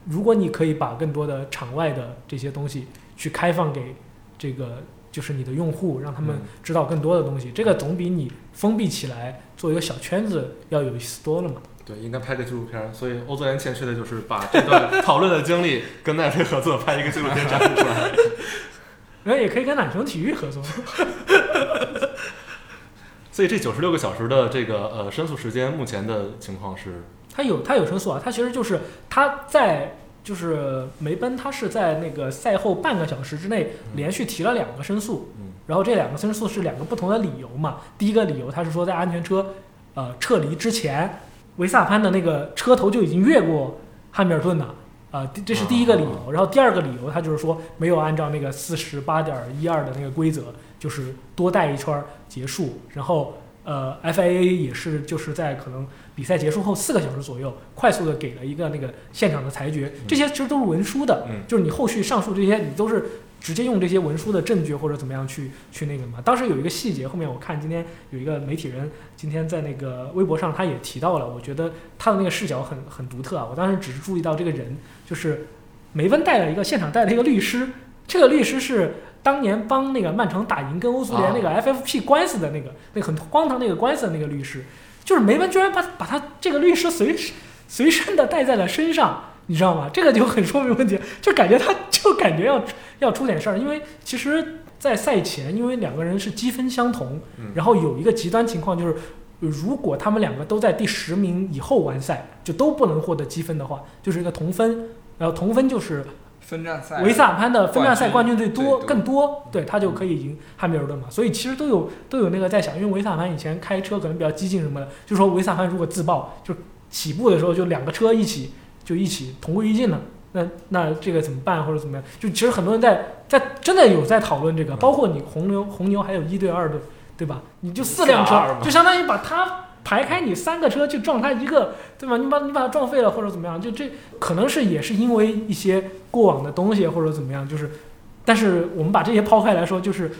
Speaker 3: 如果你可以把更多的场外的这些东西去开放给这个就是你的用户，让他们
Speaker 4: 嗯
Speaker 3: 知道更多的东西，这个总比你封闭起来做一个小圈子要有意思多了嘛。
Speaker 4: 对，应该拍个纪录片儿。所以欧足联欠缺的就是把这段讨论的经历跟奈飞合作拍一个纪录片展示出来。
Speaker 3: 然 后也可以跟懒熊体育合作。
Speaker 4: 所以这九十六个小时的这个呃申诉时间，目前的情况是，
Speaker 3: 他有他有申诉啊，他其实就是他在就是梅奔，他是在那个赛后半个小时之内连续提了两个申诉，
Speaker 4: 嗯
Speaker 3: 然后这两个申诉是两个不同的理由嘛。第一个理由他是说在安全车呃撤离之前，维萨潘的那个车头就已经越过汉密尔顿了。啊、第这是第一个理由，然后第二个理由，他就是说没有按照那个四十八点一二的那个规则，就是多带一圈儿结束，然后呃，FIA 也是就是在可能比赛结束后四个小时左右，快速的给了一个那个现场的裁决，这些其实都是文书的，
Speaker 4: 嗯
Speaker 3: 就是你后续上述这些你都是直接用这些文书的证据或者怎么样去去那个嘛。当时有一个细节，后面我看今天有一个媒体人今天在那个微博上他也提到了，我觉得他的那个视角很很独特啊。我当时只是注意到这个人，就是梅奔带了一个现场带了一个律师，这个律师是当年帮那个曼城打赢跟欧足联那个 FFP 官司的那个、那个很荒唐那个官司的那个律师，就是梅奔居然把把他这个律师随随身的带在了身上。你知道吗？这个就很说明问题，就感觉他就感觉要要出点事儿，因为其实，在赛前，因为两个人是积分相同，
Speaker 4: 嗯
Speaker 3: 然后有一个极端情况就是，如果他们两个都在第十名以后完赛，就都不能获得积分的话，就是一个同分，然后同分就是
Speaker 2: 分站赛
Speaker 3: 维斯塔潘的分站赛冠军最多更多，对他就可以赢汉密尔顿嘛。所以其实都有都有那个在想，因为维斯塔潘以前开车可能比较激进什么的，就说维斯塔潘如果自爆，就起步的时候就两个车一起就一起同归于尽了，那那这个怎么办或者怎么样？就其实很多人在在真的有在讨论这个，
Speaker 4: 嗯
Speaker 3: 包括你红牛红牛还有一对二的，对吧？你就四辆车就相当于把它排开你三个车去撞他一个，对吧？你把你把它撞废了或者怎么样，就这可能是也是因为一些过往的东西或者怎么样，就是，但是我们把这些抛开来说，就是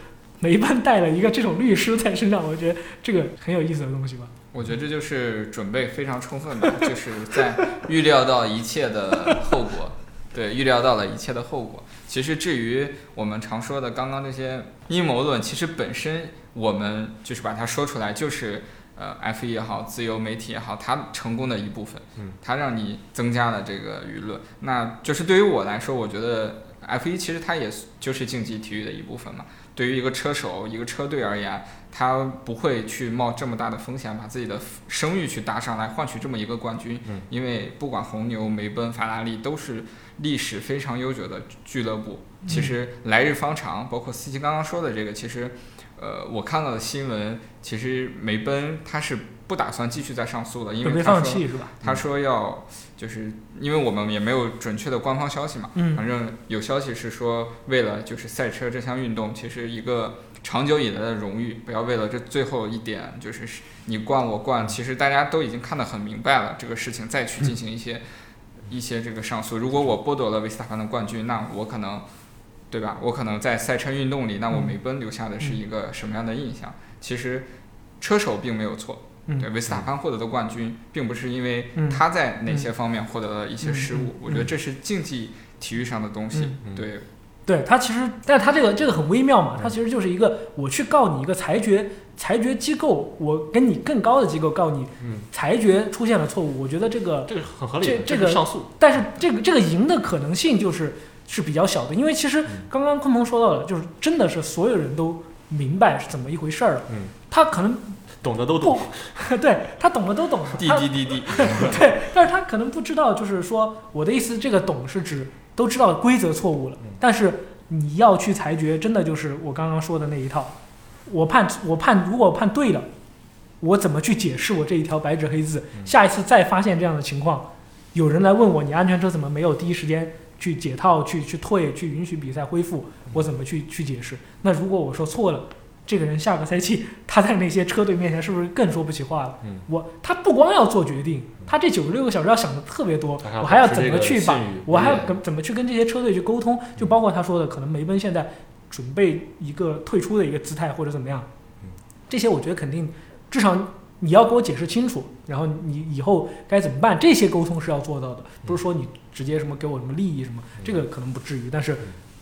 Speaker 3: 梅奔带了一个这种律师在身上，我觉得这个很有意思的东西吧。
Speaker 2: 我觉得这就是准备非常充分的，就是在预料到一切的后果，对，预料到了一切的后果。其实至于我们常说的刚刚这些阴谋论，其实本身我们就是把它说出来，就是呃 F 一也好，自由媒体也好，它成功的一部分，
Speaker 4: 嗯，
Speaker 2: 它让你增加了这个舆论。那就是对于我来说，我觉得 F 一其实它也就是竞技体育的一部分嘛。对于一个车手、一个车队而言，他不会去冒这么大的风险，把自己的声誉去搭上来换取这么一个冠军。
Speaker 4: 嗯，
Speaker 2: 因为不管红牛、梅奔、法拉利都是历史非常悠久的俱乐部。其实来日方长，包括司机刚刚说的这个，其实，呃，我看到的新闻，其实梅奔他是不打算继续再上诉了，因为他说？他说要就是因为我们也没有准确的官方消息嘛，
Speaker 3: 嗯
Speaker 2: 反正有消息是说，为了就是赛车这项运动，其实一个长久以来的荣誉，不要为了这最后一点，就是你冠我冠，其实大家都已经看得很明白了，这个事情再去进行一些、一些这个上诉。如果我剥夺了维斯塔潘的冠军，那我可能，对吧？我可能在赛车运动里，那我
Speaker 3: 嗯
Speaker 2: 梅奔留下的是一个什么样的印象？其实车手并没有错。
Speaker 3: 嗯
Speaker 2: 对，维斯塔潘获得的冠军，并不是因为
Speaker 3: 嗯
Speaker 2: 他在哪些方面获得了一些失误，我觉得这是竞技体育上的东西。
Speaker 4: 嗯
Speaker 2: 对，
Speaker 3: 对他其实，但他这个这个很微妙嘛，
Speaker 4: 嗯
Speaker 3: 他其实就是一个我去告你一个裁决裁决机构，我跟你更高的机构告你
Speaker 4: 嗯，
Speaker 3: 裁决出现了错误，我觉得这个，
Speaker 4: 这个很合理，
Speaker 3: 这这个
Speaker 4: 上诉，
Speaker 3: 但是这个这个赢的可能性就是是比较小的，因为其实
Speaker 4: 嗯。
Speaker 3: 刚刚鲲鹏说到了，就是真的是所有人都明白是怎么一回事儿了，
Speaker 4: 嗯，
Speaker 3: 他可能
Speaker 4: 懂得都懂，
Speaker 3: 对他懂得都懂，
Speaker 2: 滴滴滴滴，
Speaker 3: 对，但是他可能不知道，就是说我的意思，这个懂是指都知道规则错误了
Speaker 4: 嗯，
Speaker 3: 但是你要去裁决，真的就是我刚刚说的那一套。我判我判，如果判对了，我怎么去解释我这一条白纸黑字？
Speaker 4: 嗯。
Speaker 3: 下一次再发现这样的情况，有人来问我，你安全车怎么没有？第一时间去解套、去去退、去允许比赛恢复？我怎么去去解释？那如果我说错了，这个人下个赛季 他在那些车队面前是不是更说不起话了？
Speaker 4: 嗯
Speaker 3: 我他不光要做决定，他这九十六个小时要想的特别多我还要怎么去把我还要怎怎么去跟这些车队去沟通？就包括他说的，可能梅奔现在准备一个退出的一个姿态或者怎么样
Speaker 4: 嗯，
Speaker 3: 这些我觉得肯定至少你要给我解释清楚，然后你以后该怎么办，这些沟通是要做到的，不是说你直接什么给我什么利益什么，这个可能不至于，但是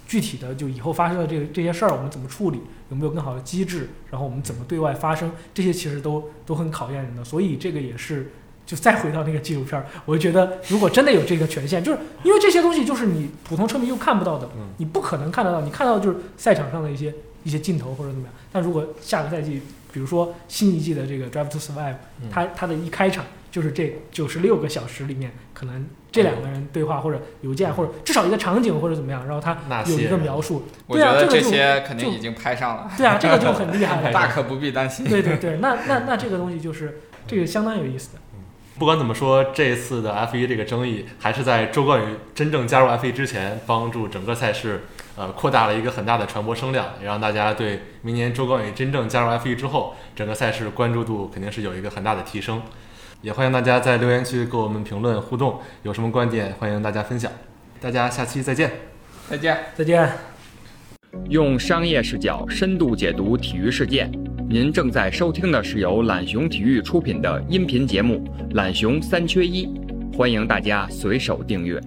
Speaker 3: 具体的就以后发生的这个这些事儿，我们怎么处理，有没有更好的机制，然后我们怎么对外发声，这些其实都都很考验人的，所以这个也是。就再回到那个纪录片儿，我就觉得，如果真的有这个权限，就是因为这些东西就是你普通车迷又看不到的，
Speaker 4: 嗯
Speaker 3: 你不可能看得到，你看到就是赛场上的一些一些镜头或者怎么样。但如果下个赛季，比如说新一季的这个 Drive to Survive，
Speaker 4: 嗯
Speaker 3: 它它的一开场就是这九十六个小时里面，可能这两个人对话或者邮件或者至少一个场景或者怎么样，然后他
Speaker 4: 那
Speaker 3: 有一个描述。
Speaker 2: 我觉得这
Speaker 3: 对啊这个就
Speaker 2: 些肯定已经拍上了，
Speaker 3: 对啊，这个就很厉害了。
Speaker 2: 大可不必担心。
Speaker 3: 对对对，那那那这个东西就是这个相当有意思的。
Speaker 4: 不管怎么说，这一次的 F 一这个争议，还是在周冠宇真正加入 F 一之前，帮助整个赛事，呃，扩大了一个很大的传播声量，也让大家对明年周冠宇真正加入 F 1之后，整个赛事关注度肯定是有一个很大的提升。也欢迎大家在留言区给我们评论互动，有什么观点欢迎大家分享。大家下期再见。
Speaker 2: 再见。
Speaker 3: 再见。
Speaker 1: 用商业视角深度解读体育事件。您正在收听的是由懒熊体育出品的音频节目《懒熊三缺一》，欢迎大家随手订阅。